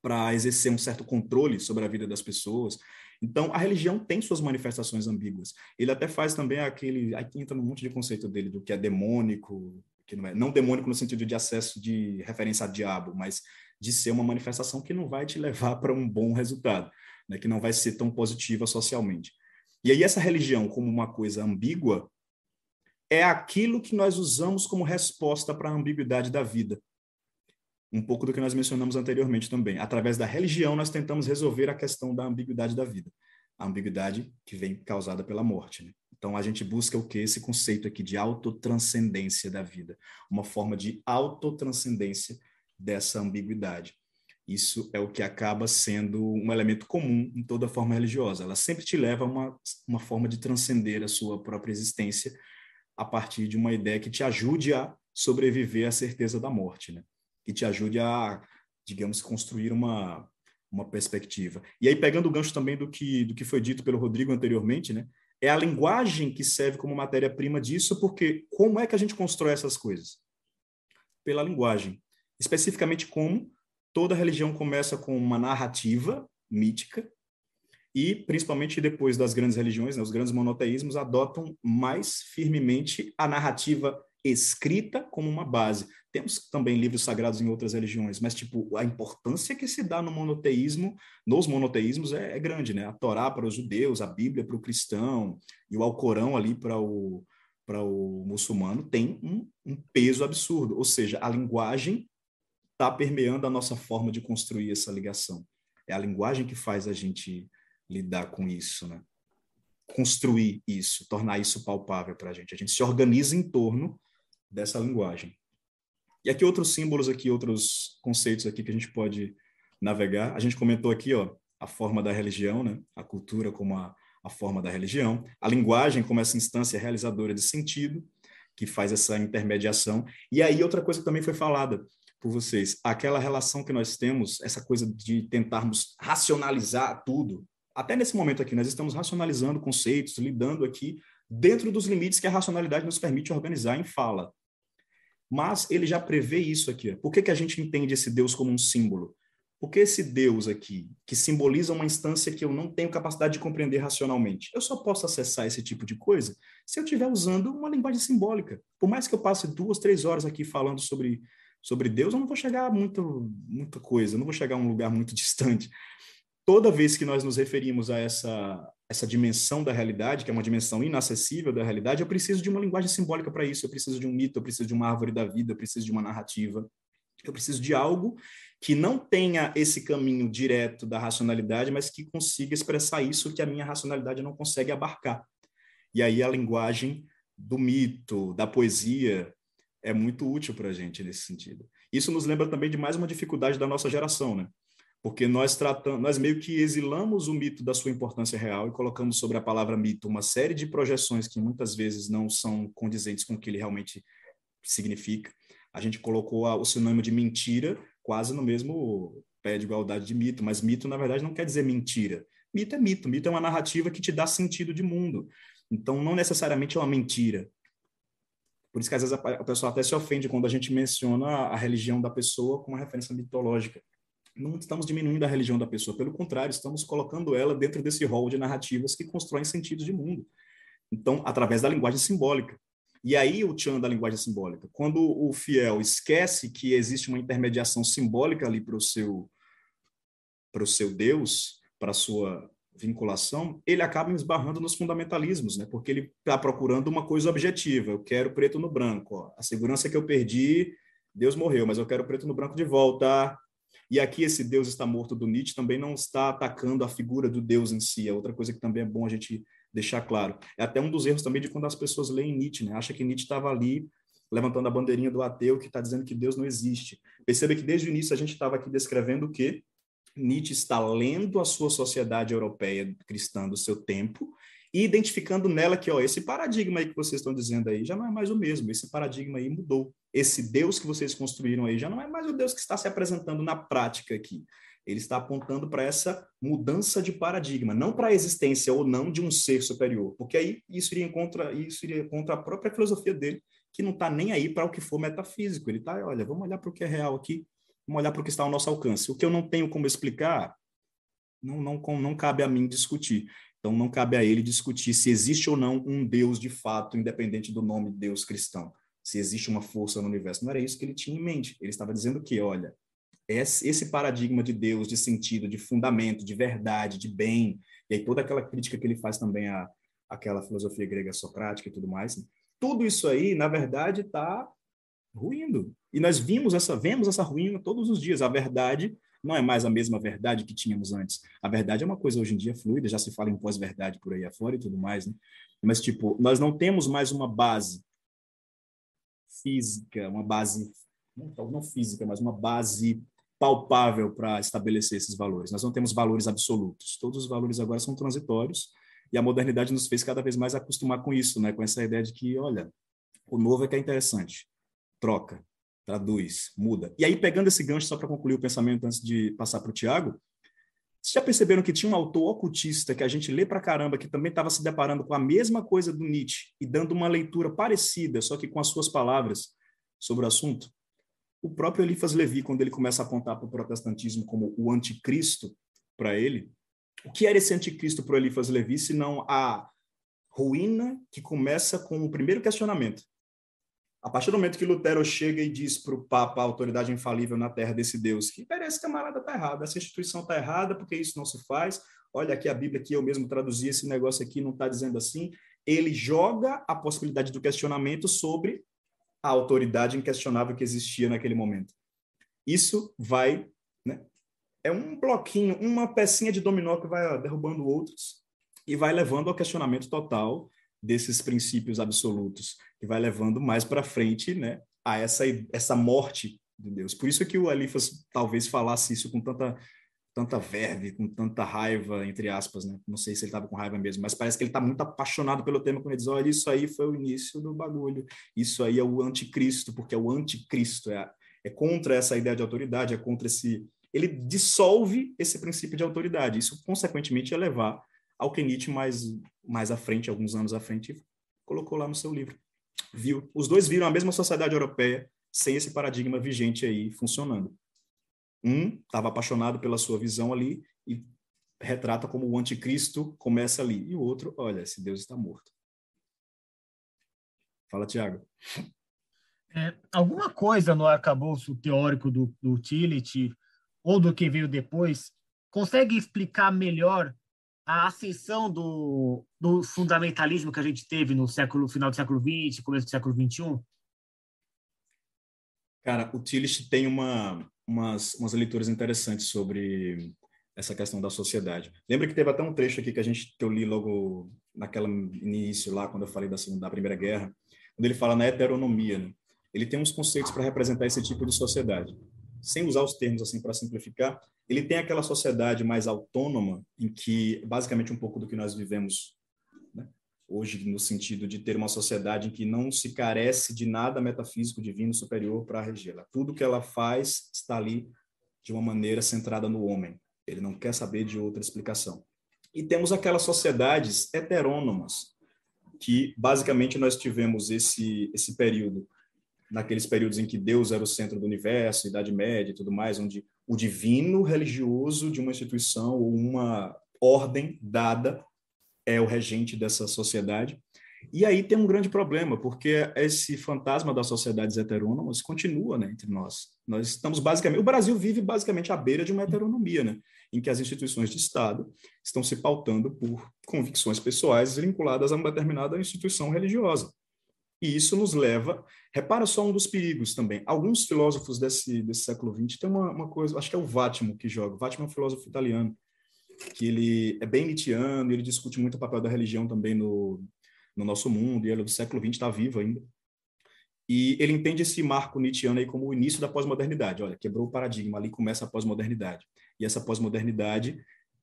para exercer um certo controle sobre a vida das pessoas. Então, a religião tem suas manifestações ambíguas. Ele até faz também aquele. Aí entra num monte de conceito dele, do que é demônico, que não é não demônico no sentido de acesso de referência a diabo, mas de ser uma manifestação que não vai te levar para um bom resultado, né? que não vai ser tão positiva socialmente. E aí essa religião como uma coisa ambígua é aquilo que nós usamos como resposta para a ambiguidade da vida. Um pouco do que nós mencionamos anteriormente também. Através da religião nós tentamos resolver a questão da ambiguidade da vida, a ambiguidade que vem causada pela morte. Né? Então a gente busca o que esse conceito aqui de autotranscendência da vida, uma forma de autotranscendência dessa ambiguidade. Isso é o que acaba sendo um elemento comum em toda forma religiosa. Ela sempre te leva a uma, uma forma de transcender a sua própria existência a partir de uma ideia que te ajude a sobreviver à certeza da morte, né? Que te ajude a, digamos, construir uma, uma perspectiva. E aí, pegando o gancho também do que, do que foi dito pelo Rodrigo anteriormente, né? É a linguagem que serve como matéria-prima disso, porque como é que a gente constrói essas coisas? Pela linguagem. Especificamente como toda religião começa com uma narrativa mítica e, principalmente depois das grandes religiões, né, os grandes monoteísmos adotam mais firmemente a narrativa escrita como uma base. Temos também livros sagrados em outras religiões, mas tipo a importância que se dá no monoteísmo, nos monoteísmos é, é grande, né? A Torá para os judeus, a Bíblia para o cristão e o Alcorão ali para o para o muçulmano tem um, um peso absurdo. Ou seja, a linguagem está permeando a nossa forma de construir essa ligação. É a linguagem que faz a gente lidar com isso, né? Construir isso, tornar isso palpável para a gente. A gente se organiza em torno dessa linguagem. E aqui outros símbolos aqui, outros conceitos aqui que a gente pode navegar. A gente comentou aqui, ó, a forma da religião, né? A cultura como a, a forma da religião, a linguagem como essa instância realizadora de sentido, que faz essa intermediação. E aí outra coisa que também foi falada por vocês, aquela relação que nós temos, essa coisa de tentarmos racionalizar tudo. Até nesse momento aqui, nós estamos racionalizando conceitos, lidando aqui dentro dos limites que a racionalidade nos permite organizar em fala. Mas ele já prevê isso aqui. Por que, que a gente entende esse Deus como um símbolo? Porque esse Deus aqui, que simboliza uma instância que eu não tenho capacidade de compreender racionalmente, eu só posso acessar esse tipo de coisa se eu estiver usando uma linguagem simbólica. Por mais que eu passe duas, três horas aqui falando sobre, sobre Deus, eu não vou chegar a muito, muita coisa, eu não vou chegar a um lugar muito distante. Toda vez que nós nos referimos a essa, essa dimensão da realidade, que é uma dimensão inacessível da realidade, eu preciso de uma linguagem simbólica para isso, eu preciso de um mito, eu preciso de uma árvore da vida, eu preciso de uma narrativa, eu preciso de algo que não tenha esse caminho direto da racionalidade, mas que consiga expressar isso que a minha racionalidade não consegue abarcar. E aí a linguagem do mito, da poesia, é muito útil para a gente nesse sentido. Isso nos lembra também de mais uma dificuldade da nossa geração, né? Porque nós tratamos, nós meio que exilamos o mito da sua importância real e colocamos sobre a palavra mito uma série de projeções que muitas vezes não são condizentes com o que ele realmente significa. A gente colocou o sinônimo de mentira quase no mesmo pé de igualdade de mito, mas mito na verdade não quer dizer mentira. Mito é mito, mito é uma narrativa que te dá sentido de mundo. Então não necessariamente é uma mentira, por isso que às vezes a, pessoa até se ofende quando a gente menciona a religião da pessoa como uma referência mitológica. Não estamos diminuindo a religião da pessoa, pelo contrário, estamos colocando ela dentro desse rol de narrativas que constroem sentidos de mundo. Então, através da linguagem simbólica. E aí o tchan da linguagem simbólica. Quando o fiel esquece que existe uma intermediação simbólica ali para o seu seu Deus, para a sua vinculação, ele acaba esbarrando nos fundamentalismos, né? Porque ele está procurando uma coisa objetiva. Eu quero preto no branco. Ó. A segurança que eu perdi, Deus morreu, mas eu quero preto no branco de volta. E aqui esse Deus está morto do Nietzsche também não está atacando a figura do Deus em si. É outra coisa que também é bom a gente deixar claro. É até um dos erros também de quando as pessoas leem Nietzsche, né? Acha que Nietzsche estava ali levantando a bandeirinha do ateu que está dizendo que Deus não existe. Perceba que desde o início a gente estava aqui descrevendo o quê? Nietzsche está lendo a sua sociedade europeia cristã do seu tempo e identificando nela que ó, esse paradigma aí que vocês estão dizendo aí já não é mais o mesmo, esse paradigma aí mudou. Esse Deus que vocês construíram aí já não é mais o Deus que está se apresentando na prática aqui. Ele está apontando para essa mudança de paradigma, não para a existência ou não de um ser superior, porque aí isso iria contra, isso iria contra a própria filosofia dele, que não está nem aí para o que for metafísico. Ele está, olha, vamos olhar para o que é real aqui, Vamos olhar para o que está ao nosso alcance. O que eu não tenho como explicar, não, não, não cabe a mim discutir. Então, não cabe a ele discutir se existe ou não um Deus de fato, independente do nome Deus cristão. Se existe uma força no universo. Não era isso que ele tinha em mente. Ele estava dizendo que, olha, esse paradigma de Deus, de sentido, de fundamento, de verdade, de bem, e aí toda aquela crítica que ele faz também à, àquela filosofia grega socrática e tudo mais, né? tudo isso aí, na verdade, está ruindo. E nós vimos essa, vemos essa ruína todos os dias. A verdade não é mais a mesma verdade que tínhamos antes. A verdade é uma coisa hoje em dia fluida, já se fala em pós-verdade por aí afora e tudo mais, né? Mas, tipo, nós não temos mais uma base física, uma base, não, física, mas uma base palpável para estabelecer esses valores. Nós não temos valores absolutos. Todos os valores agora são transitórios e a modernidade nos fez cada vez mais acostumar com isso, né? Com essa ideia de que, olha, o novo é que é interessante. Troca traduz, muda. E aí, pegando esse gancho, só para concluir o pensamento antes de passar para o Tiago, vocês já perceberam que tinha um autor ocultista que a gente lê para caramba, que também estava se deparando com a mesma coisa do Nietzsche e dando uma leitura parecida, só que com as suas palavras sobre o assunto? O próprio Eliphas Levi, quando ele começa a apontar para o protestantismo como o anticristo para ele, o que era esse anticristo para Eliphas Levi, se não a ruína que começa com o primeiro questionamento? A partir do momento que Lutero chega e diz para o Papa a autoridade infalível na terra desse Deus, que parece camarada está errado, essa instituição está errada, porque isso não se faz. Olha aqui a Bíblia que eu mesmo traduzi, esse negócio aqui não está dizendo assim. Ele joga a possibilidade do questionamento sobre a autoridade inquestionável que existia naquele momento. Isso vai, né? É um bloquinho, uma pecinha de dominó que vai derrubando outros e vai levando ao questionamento total desses princípios absolutos, que vai levando mais para frente né, a essa, essa morte de Deus. Por isso que o Alifas talvez falasse isso com tanta tanta verve, com tanta raiva, entre aspas, né? Não sei se ele estava com raiva mesmo, mas parece que ele está muito apaixonado pelo tema quando ele diz, olha, isso aí foi o início do bagulho, isso aí é o anticristo, porque é o anticristo, é, é contra essa ideia de autoridade, é contra esse... Ele dissolve esse princípio de autoridade, isso, consequentemente, ia levar ao mais, mais à frente, alguns anos à frente, colocou lá no seu livro. Viu? Os dois viram a mesma sociedade europeia sem esse paradigma vigente aí funcionando. Um estava apaixonado pela sua visão ali e retrata como o anticristo começa ali. E o outro, olha, esse Deus está morto. Fala, Tiago. É, alguma coisa no arcabouço teórico do, do Tillich ou do que veio depois consegue explicar melhor a ascensão do, do fundamentalismo que a gente teve no século final do século XX, começo do século XXI? Cara, o Tillich tem uma, umas, umas leituras interessantes sobre essa questão da sociedade. Lembra que teve até um trecho aqui que a gente que eu li logo naquela início lá quando eu falei da segunda da Primeira Guerra, quando ele fala na heteronomia, né? Ele tem uns conceitos para representar esse tipo de sociedade. Sem usar os termos assim para simplificar, ele tem aquela sociedade mais autônoma em que basicamente um pouco do que nós vivemos né? hoje no sentido de ter uma sociedade em que não se carece de nada metafísico divino superior para regê-la. Tudo que ela faz está ali de uma maneira centrada no homem ele não quer saber de outra explicação. E temos aquelas sociedades heterônomas, que basicamente nós tivemos esse, esse período, naqueles períodos em que Deus era o centro do universo, Idade Média e tudo mais, onde o divino religioso de uma instituição ou uma ordem dada é o regente dessa sociedade. E aí tem um grande problema, porque esse fantasma das sociedades heterônomas continua né, entre nós. Nós estamos basicamente. O Brasil vive basicamente à beira de uma heteronomia, né, em que as instituições de Estado estão se pautando por convicções pessoais vinculadas a uma determinada instituição religiosa. E isso nos leva. Repara só um dos perigos também. Alguns filósofos desse, desse século XX têm uma, uma coisa, acho que é o Vátimo que joga. O Vátimo é um filósofo italiano, que ele é bem nietzscheano, ele discute muito o papel da religião também no, no nosso mundo, e ele é do século XX, está vivo ainda. E ele entende esse marco nietzscheano aí como o início da pós-modernidade. Olha, quebrou o paradigma, ali começa a pós-modernidade. E essa pós-modernidade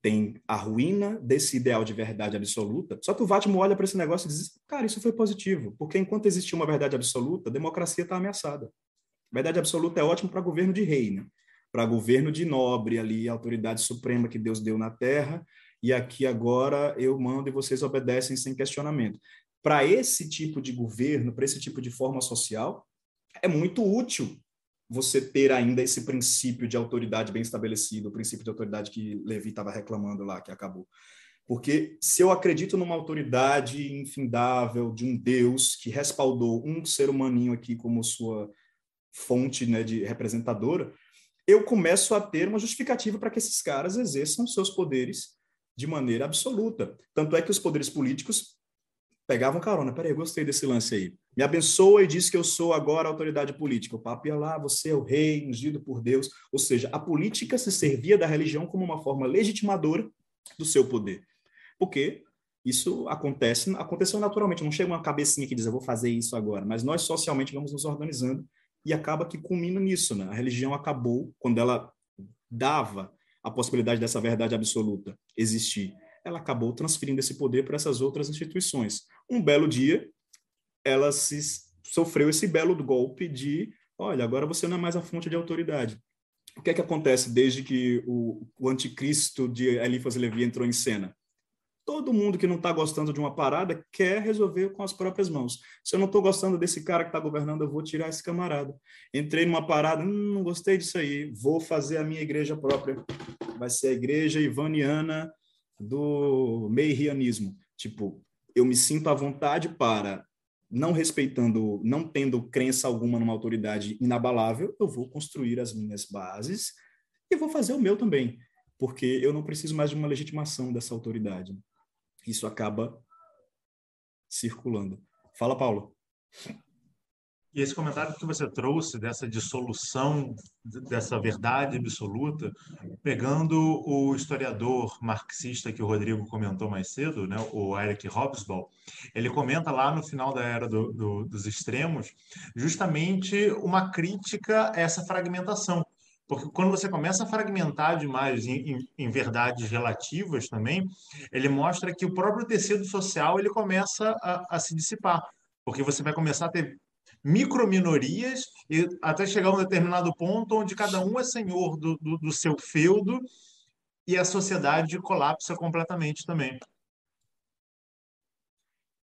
tem a ruína desse ideal de verdade absoluta. Só que o Vatimo olha para esse negócio e diz: cara, isso foi positivo, porque enquanto existia uma verdade absoluta, a democracia está ameaçada. Verdade absoluta é ótimo para governo de rei, né? para governo de nobre ali, autoridade suprema que Deus deu na terra, e aqui agora eu mando e vocês obedecem sem questionamento para esse tipo de governo, para esse tipo de forma social, é muito útil você ter ainda esse princípio de autoridade bem estabelecido, o princípio de autoridade que Levi estava reclamando lá, que acabou. Porque se eu acredito numa autoridade infindável de um Deus que respaldou um ser humaninho aqui como sua fonte né, de representadora, eu começo a ter uma justificativa para que esses caras exerçam seus poderes de maneira absoluta. Tanto é que os poderes políticos pegavam carona. Peraí, eu gostei desse lance aí. Me abençoa e diz que eu sou agora autoridade política. O papo ia lá, você é o rei, ungido por Deus. Ou seja, a política se servia da religião como uma forma legitimadora do seu poder. Porque isso acontece, aconteceu naturalmente. Não chega uma cabecinha que diz, eu vou fazer isso agora. Mas nós socialmente vamos nos organizando e acaba que culmina nisso. Né? A religião acabou, quando ela dava a possibilidade dessa verdade absoluta existir ela acabou transferindo esse poder para essas outras instituições. Um belo dia, ela se sofreu esse belo golpe de, olha, agora você não é mais a fonte de autoridade. O que é que acontece desde que o, o anticristo de Eliphas Levi entrou em cena? Todo mundo que não está gostando de uma parada quer resolver com as próprias mãos. Se eu não estou gostando desse cara que está governando, eu vou tirar esse camarada. Entrei numa parada, hum, não gostei disso aí, vou fazer a minha igreja própria. Vai ser a igreja ivaniana do meirianismo. Tipo, eu me sinto à vontade para, não respeitando, não tendo crença alguma numa autoridade inabalável, eu vou construir as minhas bases e vou fazer o meu também, porque eu não preciso mais de uma legitimação dessa autoridade. Isso acaba circulando. Fala, Paulo. E esse comentário que você trouxe dessa dissolução dessa verdade absoluta, pegando o historiador marxista que o Rodrigo comentou mais cedo, né, o Eric Hobsbawm, ele comenta lá no final da era do, do, dos extremos justamente uma crítica a essa fragmentação. Porque quando você começa a fragmentar demais em, em, em, verdades relativas também, ele mostra que o próprio tecido social ele começa a, a se dissipar. Porque você vai começar a ter microminorias e até chegar a um determinado ponto onde cada um é senhor do, do, do seu feudo e a sociedade colapsa completamente também.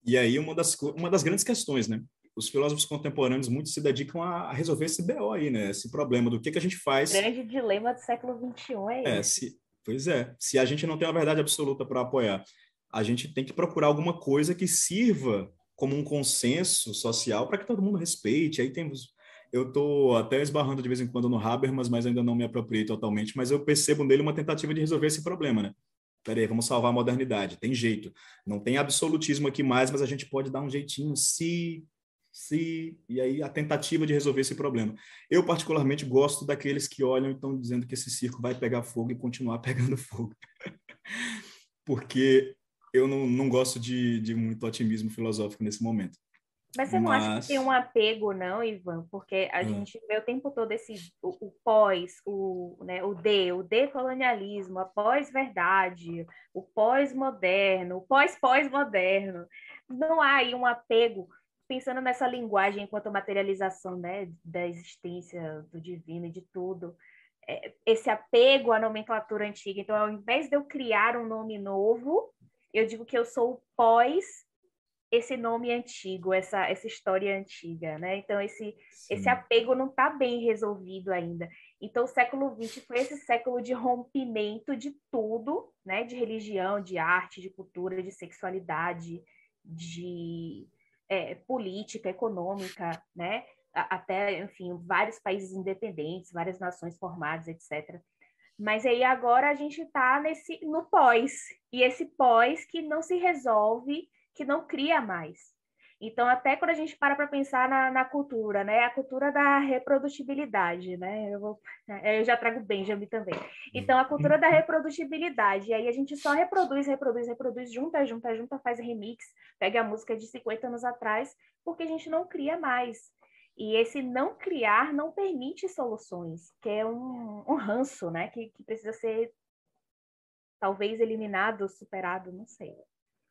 E aí uma das, uma das grandes questões, né? Os filósofos contemporâneos muito se dedicam a, resolver esse BO aí, né? Esse problema do que, que a gente faz. O grande dilema do século XXI é, é Se, pois é. Se a gente não tem uma verdade absoluta para apoiar, a gente tem que procurar alguma coisa que sirva como um consenso social para que todo mundo respeite. Aí temos eu estou até esbarrando de vez em quando no Habermas, mas ainda não me apropriei totalmente, mas eu percebo nele uma tentativa de resolver esse problema, né? Peraí, vamos salvar a modernidade, tem jeito. Não tem absolutismo aqui mais, mas a gente pode dar um jeitinho se se e aí a tentativa de resolver esse problema. Eu particularmente gosto daqueles que olham e estão dizendo que esse circo vai pegar fogo e continuar pegando fogo, porque eu não, não gosto de, de muito otimismo filosófico nesse momento. Mas você não acha que tem um apego, não, Ivan? Porque a hum. gente vê o tempo todo esse o, o pós, o, né, o de, o decolonialismo, a pós-verdade, o pós-moderno, o pós-pós-moderno. Não há aí um apego, pensando nessa linguagem enquanto materialização né, da existência do divino e de tudo, é, esse apego à nomenclatura antiga. Então, ao invés de eu criar um nome novo, eu digo que eu sou o pós esse nome antigo, essa, essa história antiga, né? Então, esse, esse apego não está bem resolvido ainda. Então, o século XX foi esse século de rompimento de tudo, né? De religião, de arte, de cultura, de sexualidade, de é, política, econômica, né? Até, enfim, vários países independentes, várias nações formadas, etc. Mas aí agora a gente está nesse no pós, e esse pós que não se resolve que não cria mais. Então, até quando a gente para para pensar na, na, cultura, né? A cultura da reprodutibilidade, né? Eu, vou, eu já trago Benjamin também. Então, a cultura da reprodutibilidade. Aí a gente só reproduz, reproduz, reproduz, junta, junta, junta, faz remix, pega a música de 50 anos atrás, porque a gente não cria mais. E esse não criar não permite soluções, que é um, um ranço, né? Que, que precisa ser talvez eliminado, superado, não sei.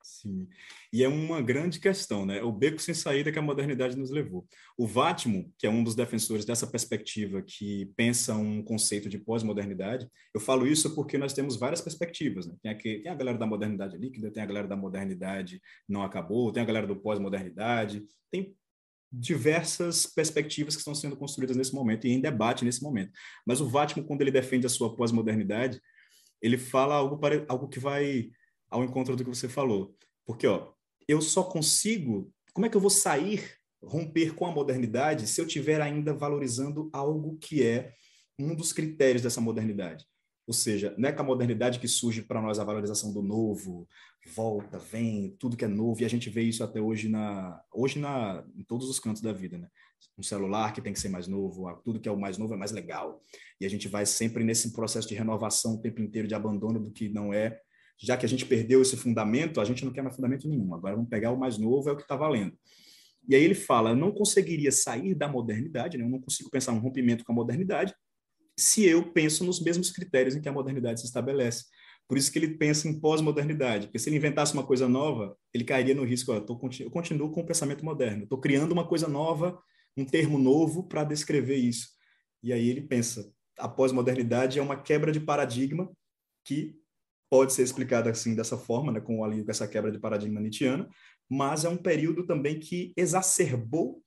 Sim. E é uma grande questão, né? O beco sem saída que a modernidade nos levou. O Vatimo, que é um dos defensores dessa perspectiva que pensa um conceito de pós-modernidade, eu falo isso porque nós temos várias perspectivas, né? Tem, aqui, tem a galera da modernidade líquida, tem a galera da modernidade não acabou, tem a galera do pós-modernidade, tem diversas perspectivas que estão sendo construídas nesse momento e em debate nesse momento. Mas o Vatimo, quando ele defende a sua pós-modernidade, ele fala algo, para, algo que vai ao encontro do que você falou. Porque, ó, eu só consigo. Como é que eu vou sair, romper com a modernidade, se eu estiver ainda valorizando algo que é um dos critérios dessa modernidade? Ou seja, não é com a modernidade que surge para nós a valorização do novo, volta, vem, tudo que é novo, e a gente vê isso até hoje na hoje na em todos os cantos da vida, né? Um celular que tem que ser mais novo, tudo que é o mais novo é mais legal. E a gente vai sempre nesse processo de renovação o tempo inteiro de abandono do que não é já que a gente perdeu esse fundamento, a gente não quer mais fundamento nenhum. Agora vamos pegar o mais novo, é o que está valendo. E aí ele fala: eu não conseguiria sair da modernidade, né? eu não consigo pensar um rompimento com a modernidade, se eu penso nos mesmos critérios em que a modernidade se estabelece. Por isso que ele pensa em pós-modernidade, porque se ele inventasse uma coisa nova, ele cairia no risco, ó, tô, eu continuo com o pensamento moderno, estou criando uma coisa nova, um termo novo para descrever isso. E aí ele pensa, a pós-modernidade é uma quebra de paradigma que pode ser explicada assim dessa forma, né, com, ali, com essa quebra de paradigma nietzschiano, mas é um período também que exacerbou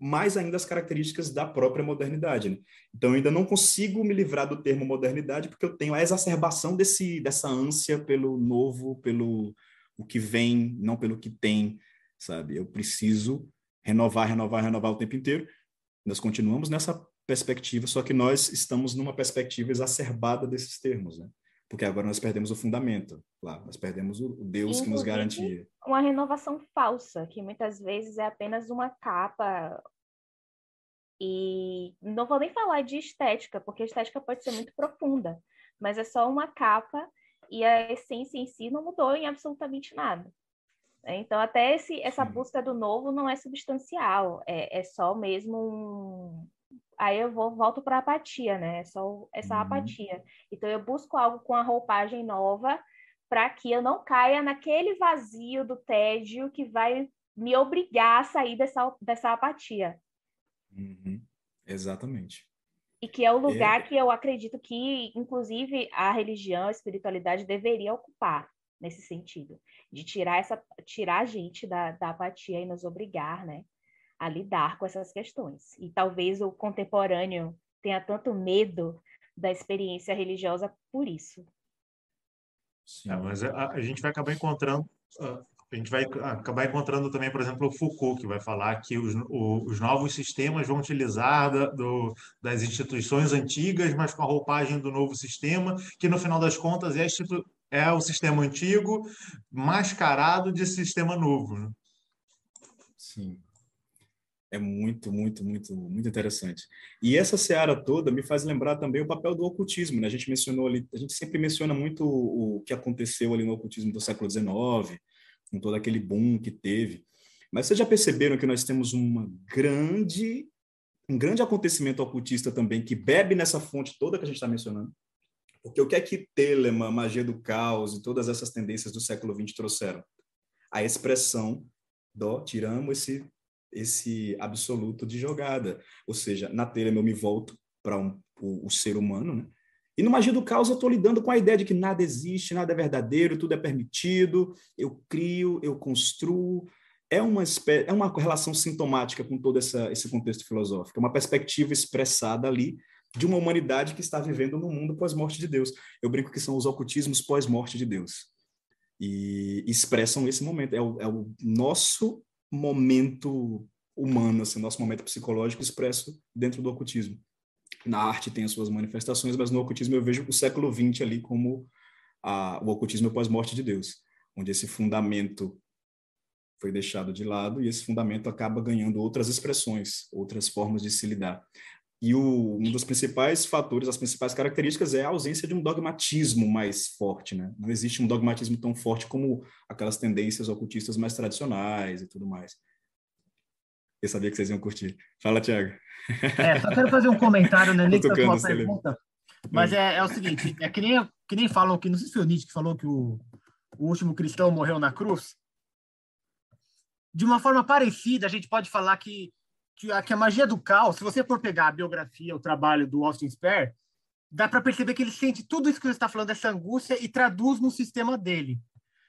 mais ainda as características da própria modernidade. Né? Então, eu ainda não consigo me livrar do termo modernidade porque eu tenho a exacerbação desse, dessa ânsia pelo novo, pelo o que vem, não pelo que tem, sabe? Eu preciso renovar, renovar, renovar o tempo inteiro. Nós continuamos nessa perspectiva, só que nós estamos numa perspectiva exacerbada desses termos, né? Porque agora nós perdemos o fundamento, claro, nós perdemos o Deus Inclusive, que nos garantia. Uma renovação falsa, que muitas vezes é apenas uma capa. E não vou nem falar de estética, porque a estética pode ser muito profunda, mas é só uma capa e a essência em si não mudou em absolutamente nada. Então, até esse, essa busca do novo não é substancial, é, é só mesmo um, aí eu vou, volto para a apatia, né? É só essa uhum. apatia. Então eu busco algo com a roupagem nova para que eu não caia naquele vazio do tédio que vai me obrigar a sair dessa, dessa apatia. Uhum. Exatamente. E que é o lugar é... que eu acredito que, inclusive, a religião, a espiritualidade deveria ocupar nesse sentido, de tirar essa, tirar a gente da, da apatia e nos obrigar, né, a lidar com essas questões. E talvez o contemporâneo tenha tanto medo da experiência religiosa por isso. Sim, é, mas a, a, gente vai acabar encontrando uh, a gente vai acabar encontrando também, por exemplo, o Foucault, que vai falar que os, o, os novos sistemas vão utilizar da, do, das instituições antigas, mas com a roupagem do novo sistema, que no final das contas é, é o sistema antigo mascarado de sistema novo. Né? Sim. É muito, muito, muito, muito interessante. E essa seara toda me faz lembrar também o papel do ocultismo. Né? A gente mencionou ali, a gente sempre menciona muito o, o que aconteceu ali no ocultismo do século XIX, com todo aquele boom que teve. Mas vocês já perceberam que nós temos uma grande, um grande acontecimento ocultista também que bebe nessa fonte toda que a gente está mencionando? Porque o que é que Telemann, magia do caos e todas essas tendências do século XX trouxeram? A expressão do tiramos esse esse absoluto de jogada, ou seja, na Telemann eu me volto para um, o, o ser humano, né? E no Magia do Caos eu estou lidando com a ideia de que nada existe, nada é verdadeiro, tudo é permitido, eu crio, eu construo. É uma, é uma relação sintomática com todo essa, esse contexto filosófico, é uma perspectiva expressada ali de uma humanidade que está vivendo no mundo pós-morte de Deus. Eu brinco que são os ocultismos pós-morte de Deus. E expressam esse momento. É o, é o nosso momento humano, assim, nosso momento psicológico expresso dentro do ocultismo na arte tem as suas manifestações, mas no ocultismo eu vejo o século XX ali como a, o ocultismo pós-morte de Deus, onde esse fundamento foi deixado de lado e esse fundamento acaba ganhando outras expressões, outras formas de se lidar. E o, um dos principais fatores, as principais características é a ausência de um dogmatismo mais forte, né? Não existe um dogmatismo tão forte como aquelas tendências ocultistas mais tradicionais e tudo mais. Eu sabia que vocês iam curtir. Fala, Tiago. É, só quero fazer um comentário, né? Nem a sua pergunta. Mas é, é, o seguinte, é que nem, que nem falam que, não sei se foi o Nietzsche que falou que o, o último cristão morreu na cruz. De uma forma parecida, a gente pode falar que, que, a, que a magia do caos, se você for pegar a biografia, o trabalho do Austin Spare, dá para perceber que ele sente tudo isso que você está falando, dessa angústia, e traduz no sistema dele.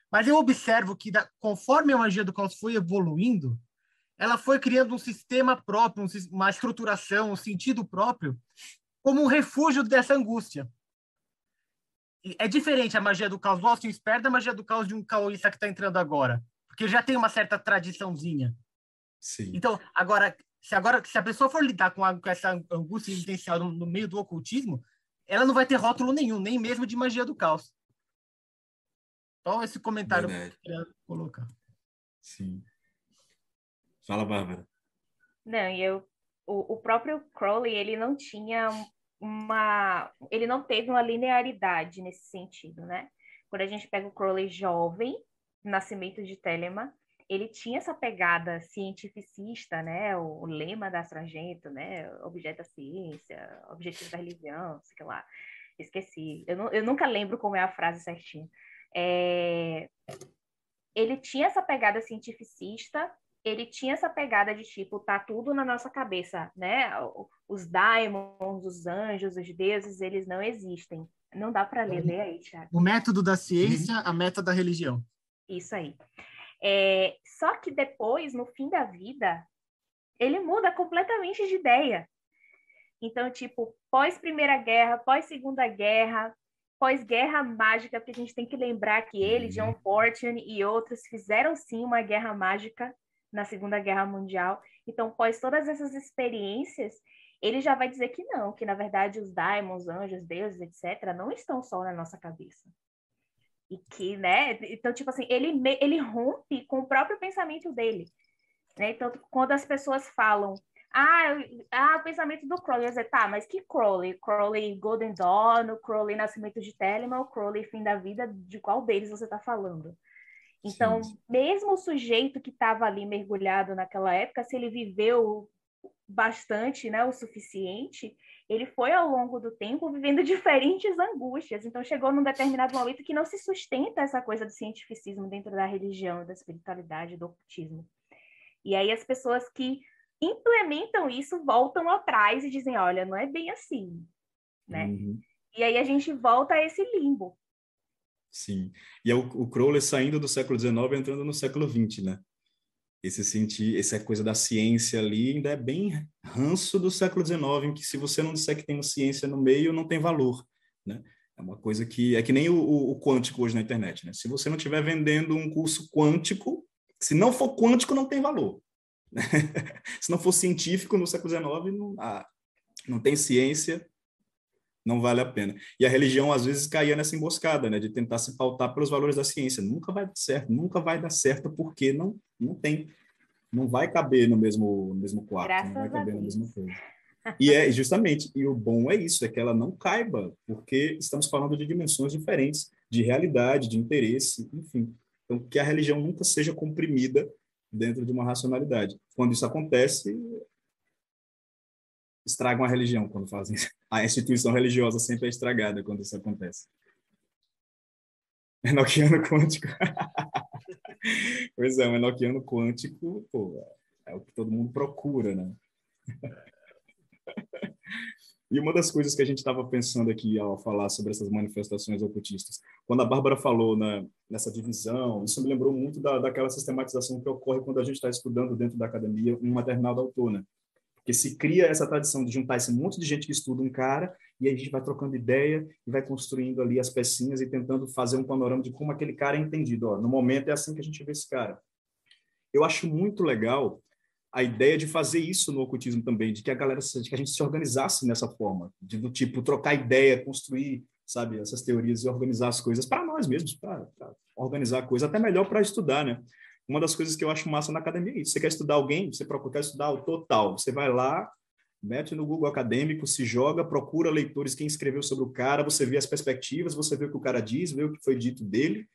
Mas eu observo que, da, conforme a magia do caos foi evoluindo, ela foi criando um sistema próprio, uma estruturação, um sentido próprio, como um refúgio dessa angústia. É diferente a magia do caos do Austin Spare da magia do caos de um caoísta que está entrando agora, porque já tem uma certa tradiçãozinha. Sim. Então, agora, se agora se a pessoa for lidar com, a, com essa angústia existencial no, no meio do ocultismo, ela não vai ter rótulo nenhum, nem mesmo de magia do caos. Então, esse comentário Verdade. que eu queria colocar. Sim. Fala, Bárbara. Não, e eu, o, o próprio Crowley, ele não tinha uma, ele não teve uma linearidade nesse sentido, né? Quando a gente pega o Crowley jovem, nascimento de Telemann, ele tinha essa pegada cientificista, né? O, o lema da Sargento, né? Objeto da ciência, objetivo da religião, sei lá. Esqueci. Eu, não, eu nunca lembro como é a frase certinha. É... Ele tinha essa pegada cientificista, ele tinha essa pegada de tipo, tá tudo na nossa cabeça, né? Os daimons, os anjos, os deuses, eles não existem. Não dá para ler, lê aí, Thiago. O método da ciência, uhum. a meta da religião. Isso aí. É, só que depois, no fim da vida, ele muda completamente de ideia. Então, tipo, pós Primeira Guerra, pós Segunda Guerra, pós Guerra Mágica, porque a gente tem que lembrar que ele, uhum. John Fortune e outros fizeram sim uma guerra mágica na Segunda Guerra Mundial. Então, após todas essas experiências, ele já vai dizer que não, que na verdade os daimons, anjos, deuses, etc., não estão só na nossa cabeça. E que, né? Então, tipo assim, ele, ele rompe com o próprio pensamento dele. Né? Então, quando as pessoas falam, ah, ah, o pensamento do Crowley, eu dizer, tá, mas que Crowley? Crowley Golden Dawn, Crowley Nascimento de Telemann, Crowley Fim da Vida, de qual deles você está falando? Então, sim. mesmo o sujeito que estava ali mergulhado naquela época, se ele viveu bastante, né, o suficiente, ele foi ao longo do tempo vivendo diferentes angústias. Então, chegou num determinado momento que não se sustenta essa coisa do cientificismo dentro da religião, da espiritualidade, do ocultismo. E aí as pessoas que implementam isso voltam atrás e dizem, olha, não é bem assim, né? Uhum. E aí a gente volta a esse limbo. Sim. E é o, o Crowley saindo do século XIX entrando no século XX, né? Esse sentir, essa coisa da ciência ali ainda é bem ranço do século XIX, em que se você não disser que tem ciência no meio, não tem valor, né? É uma coisa que é que nem o, o, quântico hoje na internet, né? Se você não estiver vendendo um curso quântico, se não for quântico, não tem valor. se não for científico no século XIX, não, ah, não tem ciência, não vale a pena. E a religião, às vezes, caía nessa emboscada, né? De tentar se pautar pelos valores da ciência. Nunca vai dar certo, nunca vai dar certo, porque não, não tem. Não vai caber no mesmo, no mesmo quarto, Graças não vai caber na mesma coisa. E é justamente, e o bom é isso, é que ela não caiba, porque estamos falando de dimensões diferentes, de realidade, de interesse, enfim. Então, que a religião nunca seja comprimida dentro de uma racionalidade. Quando isso acontece, estragam a religião quando fazem. A instituição religiosa sempre é estragada quando isso acontece. Enoquiano quântico. pois é, o enoquiano quântico, pô, é o que todo mundo procura, né? E uma das coisas que a gente estava pensando aqui ao falar sobre essas manifestações ocultistas, quando a Bárbara falou na, nessa divisão, isso me lembrou muito da, daquela sistematização que ocorre quando a gente está estudando dentro da academia um maternal da autora. Porque se cria essa tradição de juntar esse monte de gente que estuda um cara e aí a gente vai trocando ideia e vai construindo ali as pecinhas e tentando fazer um panorama de como aquele cara é entendido. Ó, no momento é assim que a gente vê esse cara. Eu acho muito legal a ideia de fazer isso no ocultismo também, de que a galera, de que a gente se organizasse nessa forma, de do tipo trocar ideia, construir, sabe, essas teorias e organizar as coisas para nós mesmos, para organizar a coisa, até melhor para estudar, né? Uma das coisas que eu acho massa na academia é isso. Você quer estudar alguém, você procura estudar o total, você vai lá, mete no Google acadêmico, se joga, procura leitores quem escreveu sobre o cara, você vê as perspectivas, você vê o que o cara diz, vê o que foi dito dele,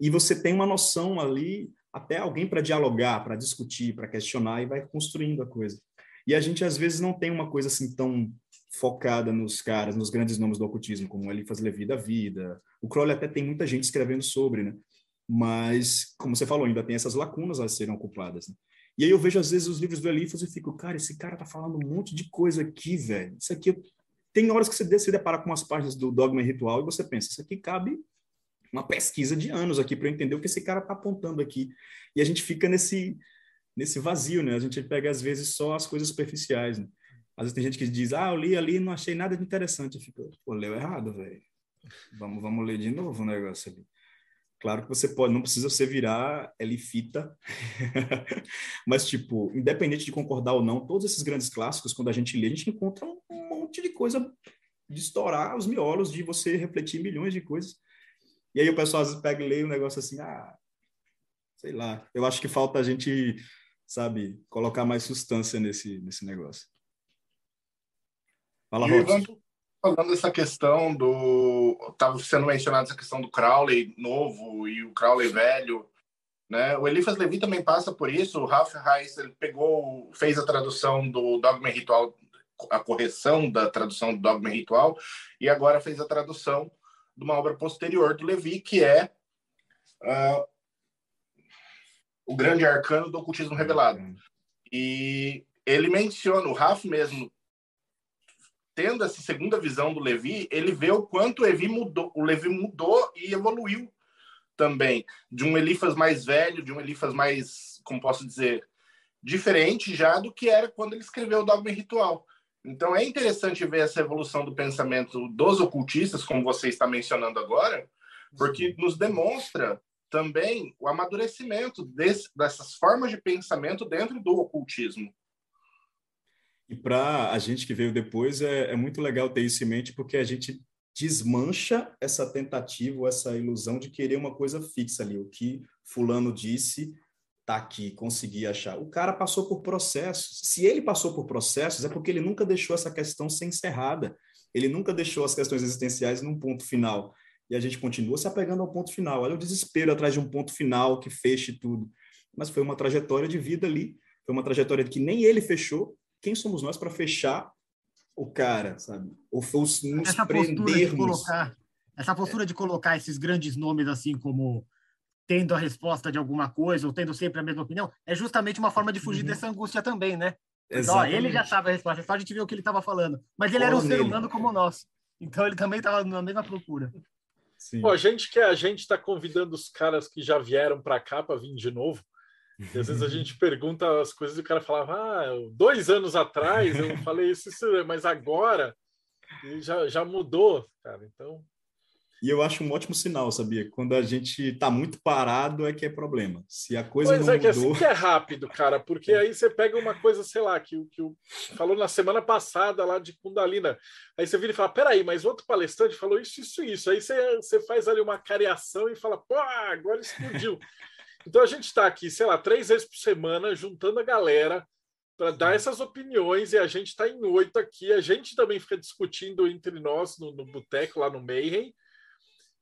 e você tem uma noção ali até alguém para dialogar, para discutir, para questionar e vai construindo a coisa. E a gente às vezes não tem uma coisa assim tão focada nos caras, nos grandes nomes do ocultismo, como Eliphas Levi da vida. O Crowley até tem muita gente escrevendo sobre, né? Mas, como você falou, ainda tem essas lacunas a serem ocupadas. Né? E aí eu vejo às vezes os livros do Eliphas e fico, cara, esse cara tá falando um monte de coisa aqui, velho. Isso aqui tem horas que você se depara com umas páginas do Dogma e Ritual e você pensa, isso aqui cabe uma pesquisa de anos aqui para entender o que esse cara está apontando aqui. E a gente fica nesse nesse vazio, né? A gente pega às vezes só as coisas superficiais, né? Às vezes tem gente que diz: "Ah, eu li ali, não achei nada de interessante". Eu fico, pô, leu errado, velho. Vamos, vamos ler de novo o negócio ali. Claro que você pode, não precisa você virar elifita, mas tipo, independente de concordar ou não, todos esses grandes clássicos, quando a gente lê, a gente encontra um monte de coisa de estourar os miolos, de você refletir milhões de coisas. E aí o pessoal às vezes pega e lê um negócio assim, ah, sei lá. Eu acho que falta a gente, sabe, colocar mais substância nesse, nesse negócio. Fala, Robson. Falando essa questão do. Estava sendo mencionada essa questão do Crowley novo e o Crowley velho. Né? O Eliphas Levi também passa por isso. O Ralph Reis ele pegou, fez a tradução do Dogma Ritual, a correção da tradução do Dogma Ritual, e agora fez a tradução de uma obra posterior do Levi, que é ah, o Grande Arcano do Ocultismo Revelado. E ele menciona, o Raf mesmo, tendo essa segunda visão do Levi, ele vê o quanto o Levi mudou, o Levi mudou e evoluiu também, de um Elifas mais velho, de um Elifas mais, como posso dizer, diferente já do que era quando ele escreveu o Dogma e Ritual. Então é interessante ver essa evolução do pensamento dos ocultistas, como você está mencionando agora, porque nos demonstra também o amadurecimento desse, dessas formas de pensamento dentro do ocultismo. E para a gente que veio depois, é, é muito legal ter isso em mente, porque a gente desmancha essa tentativa, essa ilusão de querer uma coisa fixa ali. O que fulano disse tá aqui, consegui achar. O cara passou por processos. Se ele passou por processos, é porque ele nunca deixou essa questão ser encerrada. Ele nunca deixou as questões existenciais num ponto final. E a gente continua se apegando ao ponto final. Olha o desespero atrás de um ponto final que feche tudo. Mas foi uma trajetória de vida ali. Foi uma trajetória que nem ele fechou. Quem somos nós para fechar o cara, sabe? Ou nos essa prendermos. colocar essa postura de colocar esses grandes nomes assim como tendo a resposta de alguma coisa ou tendo sempre a mesma opinião é justamente uma forma de fugir Uhum. dessa angústia também, né? Porque, ó, Exatamente. ele já sabe a resposta, é só a gente ver o que ele estava falando. Mas ele era um Cola ser nele. humano como nós. Então ele também estava na mesma procura. Sim. Pô, a gente que a gente está convidando os caras que já vieram para cá para vir de novo. E às vezes a gente pergunta as coisas e o cara falava, ah, dois anos atrás eu falei isso, isso mas agora já, já mudou, cara. Então, E eu acho um ótimo sinal, sabia? Quando a gente tá muito parado é que é problema. Se a coisa pois não é, que mudou... assim que é rápido, cara, porque aí você pega uma coisa, sei lá, que, que o falou na semana passada lá de Kundalina. Aí você vira e fala: peraí, mas outro palestrante falou isso, isso, isso. Aí você, você faz ali uma cariação e fala: pô, agora explodiu. Então a gente está aqui, sei lá, três vezes por semana, juntando a galera para dar essas opiniões, e a gente está em oito aqui. A gente também fica discutindo entre nós no, no boteco, lá no Mayhem.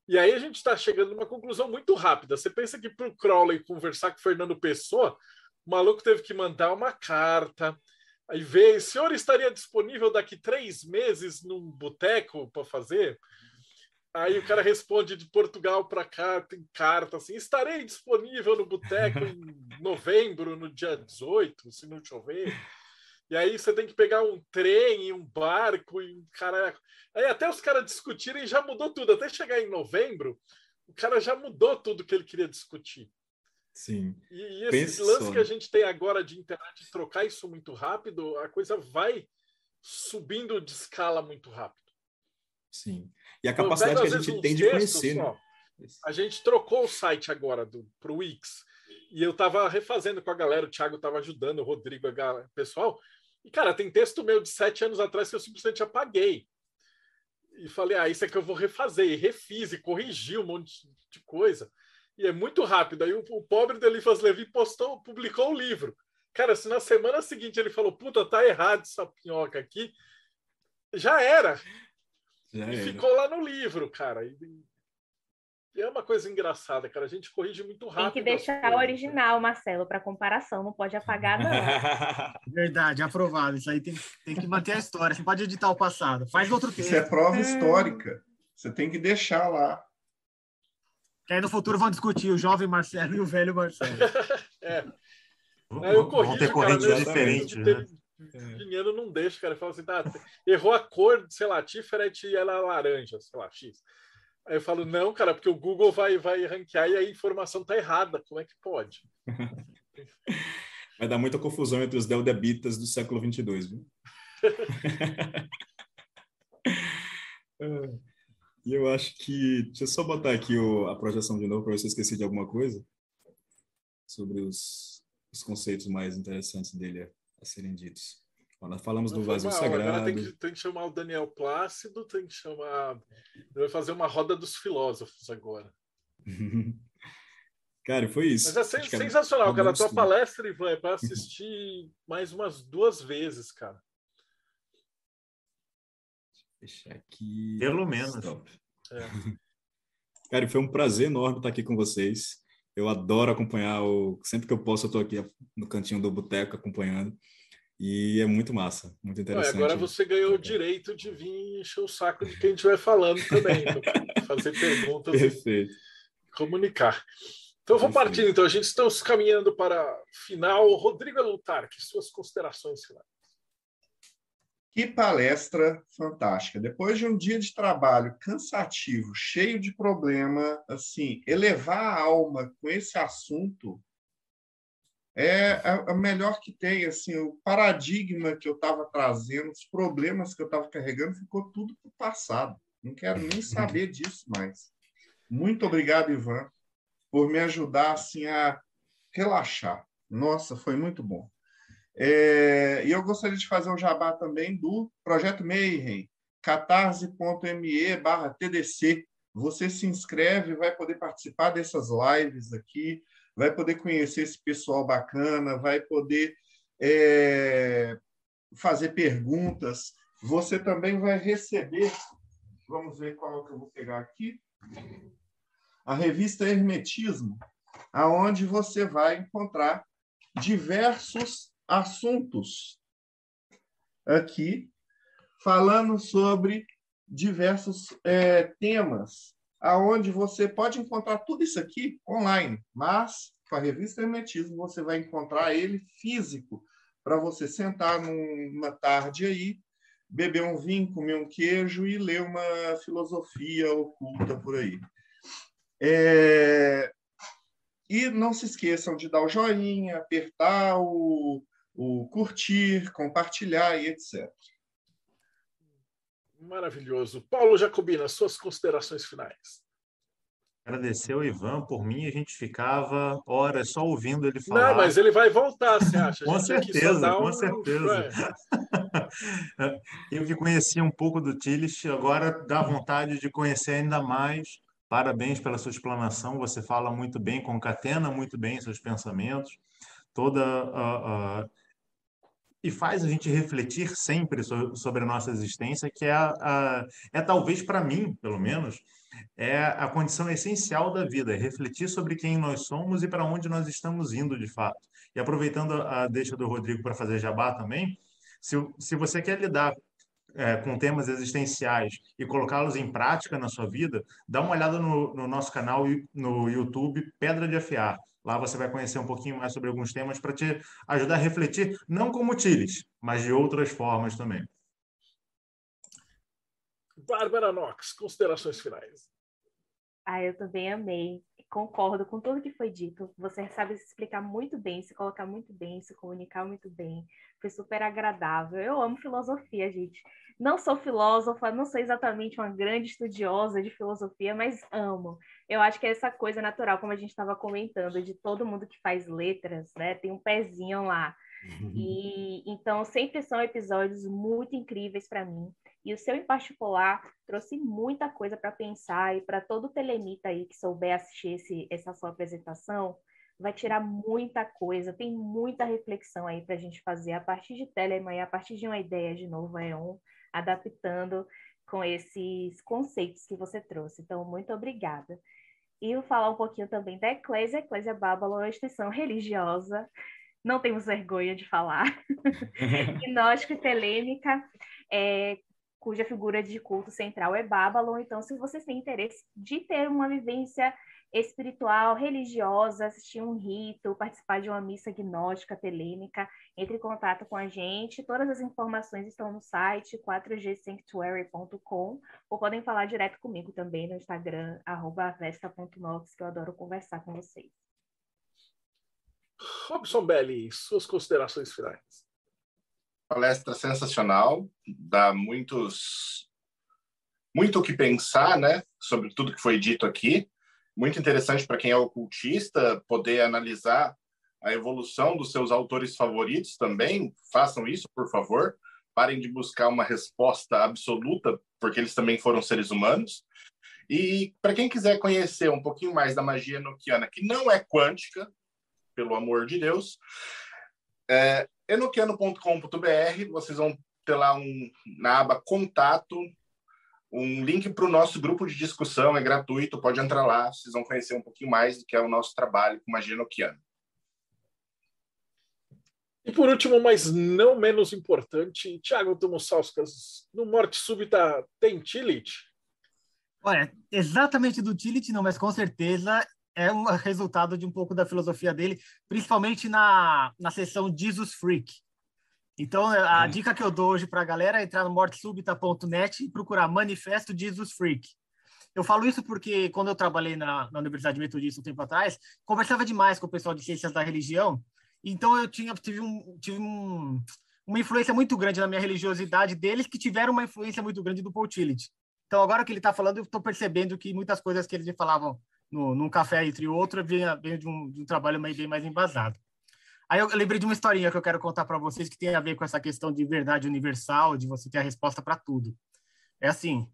E aí a gente está chegando numa conclusão muito rápida. Você pensa que para o Crowley conversar com o Fernando Pessoa, o maluco teve que mandar uma carta, aí ver, o senhor estaria disponível daqui três meses num boteco para fazer? Aí o cara responde de Portugal para cá, tem carta assim, estarei disponível no boteco em novembro, no dia 18, se não chover. E aí você tem que pegar um trem e um barco e um cara. Aí até os caras discutirem já mudou tudo. Até chegar em novembro, o cara já mudou tudo que ele queria discutir. Sim. E, e esse lance que a gente tem agora de internet, de trocar isso muito rápido, a coisa vai subindo de escala muito rápido. Sim. E a capacidade pego, que a gente tem de conhecer. Né? a gente trocou o site agora para o Wix. E eu estava refazendo com a galera, o Thiago estava ajudando, o Rodrigo, o pessoal. E, cara, tem texto meu de sete anos atrás que eu simplesmente apaguei. E falei, ah, isso é que eu vou refazer. E refiz e corrigi um monte de coisa. E é muito rápido. Aí o, o pobre do Elifas Levi postou, publicou o livro. Cara, se na semana seguinte ele falou, puta, tá errado essa pinhoca aqui, já era. Já e era. ficou lá no livro, cara. E, e é uma coisa engraçada, cara. A gente corrige muito rápido. Tem que deixar original, né? Marcelo, para comparação. Não pode apagar, não. Verdade, aprovado. Isso aí tem, tem que manter a história. Você pode editar o passado. Faz outro texto. Isso é prova histórica. Você tem que deixar lá. Que aí no futuro vão discutir o jovem Marcelo e o velho Marcelo. é. é eu corrijo, vão ter correntes diferentes, né? Dinheiro não deixa, cara. Fala assim, tá, errou a cor, sei lá, Tiferet e ela é laranja, sei lá, X. Aí eu falo, não, cara, porque o Google vai, vai ranquear e a informação tá errada. Como é que pode? Vai dar muita confusão entre os Deldebitas do século 22, viu? E eu acho que. Deixa eu só botar aqui o, a projeção de novo para ver se eu esqueci de alguma coisa sobre os, os conceitos mais interessantes dele a, serem ditos. Nós falamos do vazio sagrado. Agora tem que, tem que, chamar o Daniel Plácido, tem que chamar. Vai fazer uma roda dos filósofos agora. cara, foi isso. Mas é sensacional, cara. A tua palestra, Ivan, é para assistir mais umas duas vezes, cara. Deixa aqui. Pelo menos. É. Cara, foi um prazer enorme estar aqui com vocês. Eu adoro acompanhar o. Sempre que eu posso, eu estou aqui no cantinho do boteco acompanhando. E é muito massa, muito interessante. agora você ganhou o direito de vir encher o saco de quem estiver falando também, fazer perguntas Perfeito. e comunicar. Então vamos partindo, então a gente está caminhando para final. Rodrigo Lutar, que suas considerações finais. Que palestra fantástica! Depois de um dia de trabalho cansativo, cheio de problema, assim, elevar a alma com esse assunto é a, melhor que tem. Assim, o paradigma que eu estava trazendo, os problemas que eu estava carregando, ficou tudo para o passado. Não quero nem saber disso mais. Muito obrigado, Ivan, por me ajudar assim a relaxar. Nossa, foi muito bom. É, e eu gostaria de fazer um jabá também do Projeto Mayhem, catarse.me barra TDC. Você se inscreve, vai poder participar dessas lives aqui, vai poder conhecer esse pessoal bacana, vai poder é, fazer perguntas. Você também vai receber, vamos ver qual que eu vou pegar aqui, a revista Hermetismo, aonde você vai encontrar diversos assuntos aqui falando sobre diversos é, temas aonde você pode encontrar tudo isso aqui online, mas com a revista Hermetismo você vai encontrar ele físico para você sentar numa tarde aí, beber um vinho, comer um queijo e ler uma filosofia oculta por aí. É... E não se esqueçam de dar o joinha, apertar o, o curtir, compartilhar e etc. Maravilhoso. Paulo Jacobina, suas considerações finais. Agradecer ao Ivan, por mim a gente ficava horas só ouvindo ele falar. Não, mas ele vai voltar, você acha? com certeza, com um... certeza. Eu que conhecia um pouco do Tillich, agora dá vontade de conhecer ainda mais. Parabéns pela sua explanação, você fala muito bem, concatena muito bem seus pensamentos, toda uh, uh, e faz a gente refletir sempre sobre a nossa existência, que é, a, é talvez para mim, pelo menos, é a condição essencial da vida, é refletir sobre quem nós somos e para onde nós estamos indo de fato. E aproveitando a deixa do Rodrigo para fazer jabá também, se, se você quer lidar é, com temas existenciais e colocá-los em prática na sua vida, dá uma olhada no, no nosso canal no YouTube Pedra de Afiar. Lá você vai conhecer um pouquinho mais sobre alguns temas para te ajudar a refletir, não como Tiles, mas de outras formas também. Bárbara Knox, considerações finais. Ah, eu também amei. Concordo com tudo que foi dito. Você sabe se explicar muito bem, se colocar muito bem, se comunicar muito bem. Foi super agradável. Eu amo filosofia, gente. Não sou filósofa, não sou exatamente uma grande estudiosa de filosofia, mas amo eu acho que é essa coisa natural, como a gente estava comentando, de todo mundo que faz letras, né? Tem um pezinho lá. Uhum. E então sempre são episódios muito incríveis para mim. E o seu em particular trouxe muita coisa para pensar e para todo telemita aí que souber assistir esse, essa sua apresentação, vai tirar muita coisa, tem muita reflexão aí para a gente fazer a partir de Telemann a partir de uma ideia de novo é um adaptando com esses conceitos que você trouxe. Então, muito obrigada. E eu falar um pouquinho também da Eclésia. Eclésia Bábalo é uma instituição religiosa, não temos vergonha de falar, gnóstica e telêmica, é, cuja figura de culto central é Bábalo. Então, se vocês têm interesse de ter uma vivência espiritual, religiosa, assistir um rito, participar de uma missa gnóstica telêmica, entre em contato com a gente. Todas as informações estão no site 4gsanctuary.com ou podem falar direto comigo também no Instagram, vesta.nox, que eu adoro conversar com vocês. Robson Belli, suas considerações finais. Palestra sensacional, dá muitos muito o que pensar, né, sobre tudo que foi dito aqui muito interessante para quem é ocultista poder analisar a evolução dos seus autores favoritos também. Façam isso, por favor. Parem de buscar uma resposta absoluta, porque eles também foram seres humanos. E para quem quiser conhecer um pouquinho mais da magia enoquiana, que não é quântica, pelo amor de Deus, é enoquiano.com.br, vocês vão ter lá um, na aba contato, um link para o nosso grupo de discussão, é gratuito, pode entrar lá, vocês vão conhecer um pouquinho mais do que é o nosso trabalho com magia noquiana. E por último, mas não menos importante, Tiago Tomosauskas, no Morte Súbita tem Tilit? Olha, exatamente do Tilit não, mas com certeza é um resultado de um pouco da filosofia dele, principalmente na, na sessão Jesus Freak, então, a é. dica que eu dou hoje para a galera é entrar no mortesubita.net e procurar Manifesto Jesus Freak. Eu falo isso porque, quando eu trabalhei na, na Universidade Metodista um tempo atrás, conversava demais com o pessoal de ciências da religião, então eu tinha, tive, um, tive um, uma influência muito grande na minha religiosidade deles, que tiveram uma influência muito grande do Paul Tillich. Então, agora que ele está falando, eu estou percebendo que muitas coisas que eles me falavam no, num café entre outro, vinha de, um, de um trabalho bem mais embasado. Aí eu lembrei de uma historinha que eu quero contar para vocês que tem a ver com essa questão de verdade universal, de você ter a resposta para tudo. É assim,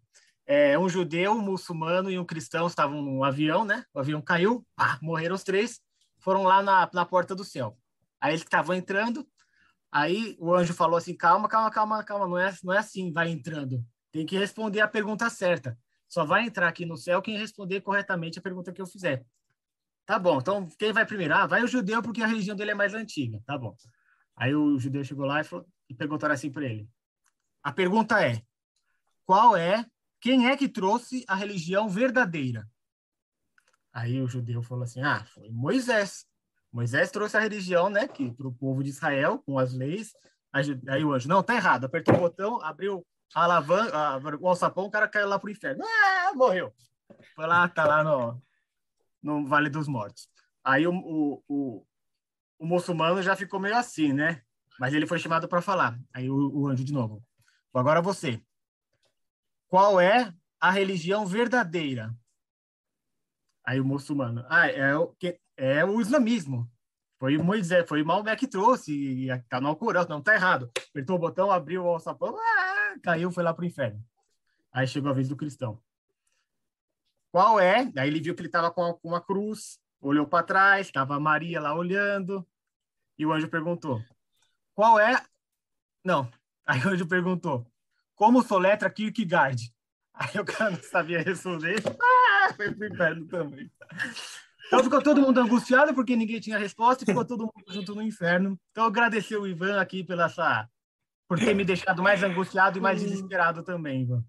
é, um judeu, um muçulmano e um cristão estavam num avião, né? O avião caiu, pá, morreram os três, foram lá na, na porta do céu. Aí eles estavam entrando, aí o anjo falou assim, calma, calma, calma, calma, não é, não é assim, vai entrando. Tem que responder a pergunta certa. Só vai entrar aqui no céu quem responder corretamente a pergunta que eu fizer. Tá bom, então quem vai primeiro? Ah, vai o judeu porque a religião dele é mais antiga. Tá bom. Aí o judeu chegou lá e, falou, e perguntaram assim para ele. A pergunta é: qual é, quem é que trouxe a religião verdadeira? Aí o judeu falou assim: ah, foi Moisés. Moisés trouxe a religião, né, que para o povo de Israel, com as leis. Aí o anjo, não, tá errado. Apertou o botão, abriu a alavanca, o alçapão, o cara caiu lá pro inferno. Ah, morreu. Foi lá, tá lá no, no Vale dos Mortos. Aí o, o, o, o muçulmano já ficou meio assim, né? Mas ele foi chamado para falar. Aí o, o, anjo de novo. Agora você. qual é a religião verdadeira? Aí o muçulmano, ah, é o, que, é o islamismo. Foi Moisés, foi Maomé que trouxe, e tá no Alcorão, não tá errado. Apertou o botão, abriu o alçapão, ah, caiu, foi lá pro inferno. Aí chegou a vez do cristão. Qual é? Aí ele viu que ele estava com uma cruz, olhou para trás, estava Maria lá olhando, e o anjo perguntou: Qual é? Não. Aí o anjo perguntou: Como soletra Kierkegaard? Aí o cara não sabia responder. Ah, foi pro inferno também. Então ficou todo mundo angustiado porque ninguém tinha resposta e ficou todo mundo junto no inferno. Então agradecer o Ivan aqui pela essa por ter me deixado mais angustiado e mais desesperado também, Ivan.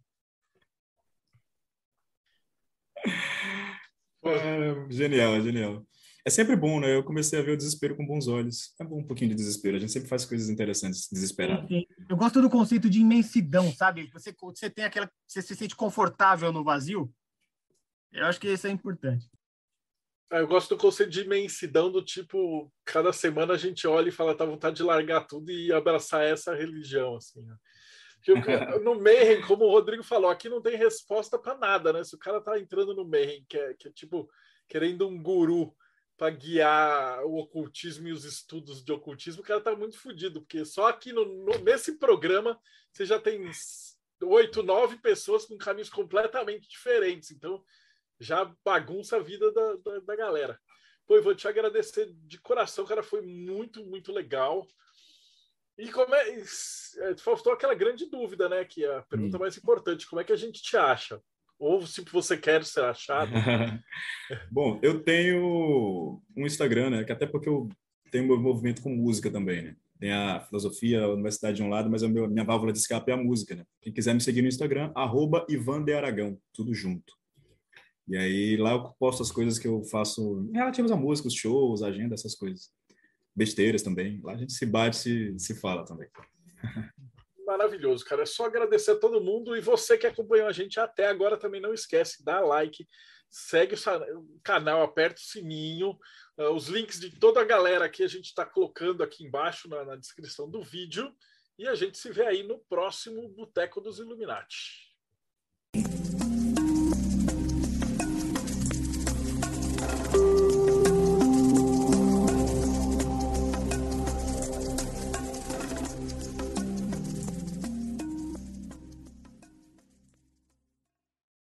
É, genial, genial. É sempre bom, né? Eu comecei a ver o desespero com bons olhos. É bom um pouquinho de desespero. A gente sempre faz coisas interessantes, desesperado. Sim, sim. Eu gosto do conceito de imensidão, sabe? Você, você tem aquela. Você se sente confortável no vazio. Eu acho que isso é importante. Ah, eu gosto do conceito de imensidão, do tipo, cada semana a gente olha e fala, tá vontade de largar tudo e abraçar essa religião, assim. Né? no Mayhem, como o Rodrigo falou, aqui não tem resposta para nada, né? Se o cara tá entrando no Mayhem, que é, que é tipo, querendo um guru para guiar o ocultismo e os estudos de ocultismo, o cara tá muito fodido, porque só aqui no, no, nesse programa você já tem oito, nove pessoas com caminhos completamente diferentes. Então, já bagunça a vida da, da, da galera. Pô, eu vou te agradecer de coração, cara, foi muito, muito legal. E como é. é faltou aquela grande dúvida, né? Que é a pergunta mais importante: como é que a gente te acha? Ou se você quer ser achado. Bom, eu tenho um Instagram, né? Que até porque eu tenho meu movimento com música também, né? Tem a filosofia, a universidade de um lado, mas a minha válvula de escape é a música, né? Quem quiser me seguir no Instagram, arroba Ivan de Aragão, tudo junto. E aí lá eu posto as coisas que eu faço relativas a música, os shows, agenda, essas coisas. Besteiras também. Lá a gente se bate, se, se fala também. Maravilhoso, cara. É só agradecer a todo mundo e você que acompanhou a gente até agora também não esquece, dá like, segue o canal, aperta o sininho. Uh, os links de toda a galera aqui a gente está colocando aqui embaixo na, na descrição do vídeo. E a gente se vê aí no próximo Boteco dos Illuminati.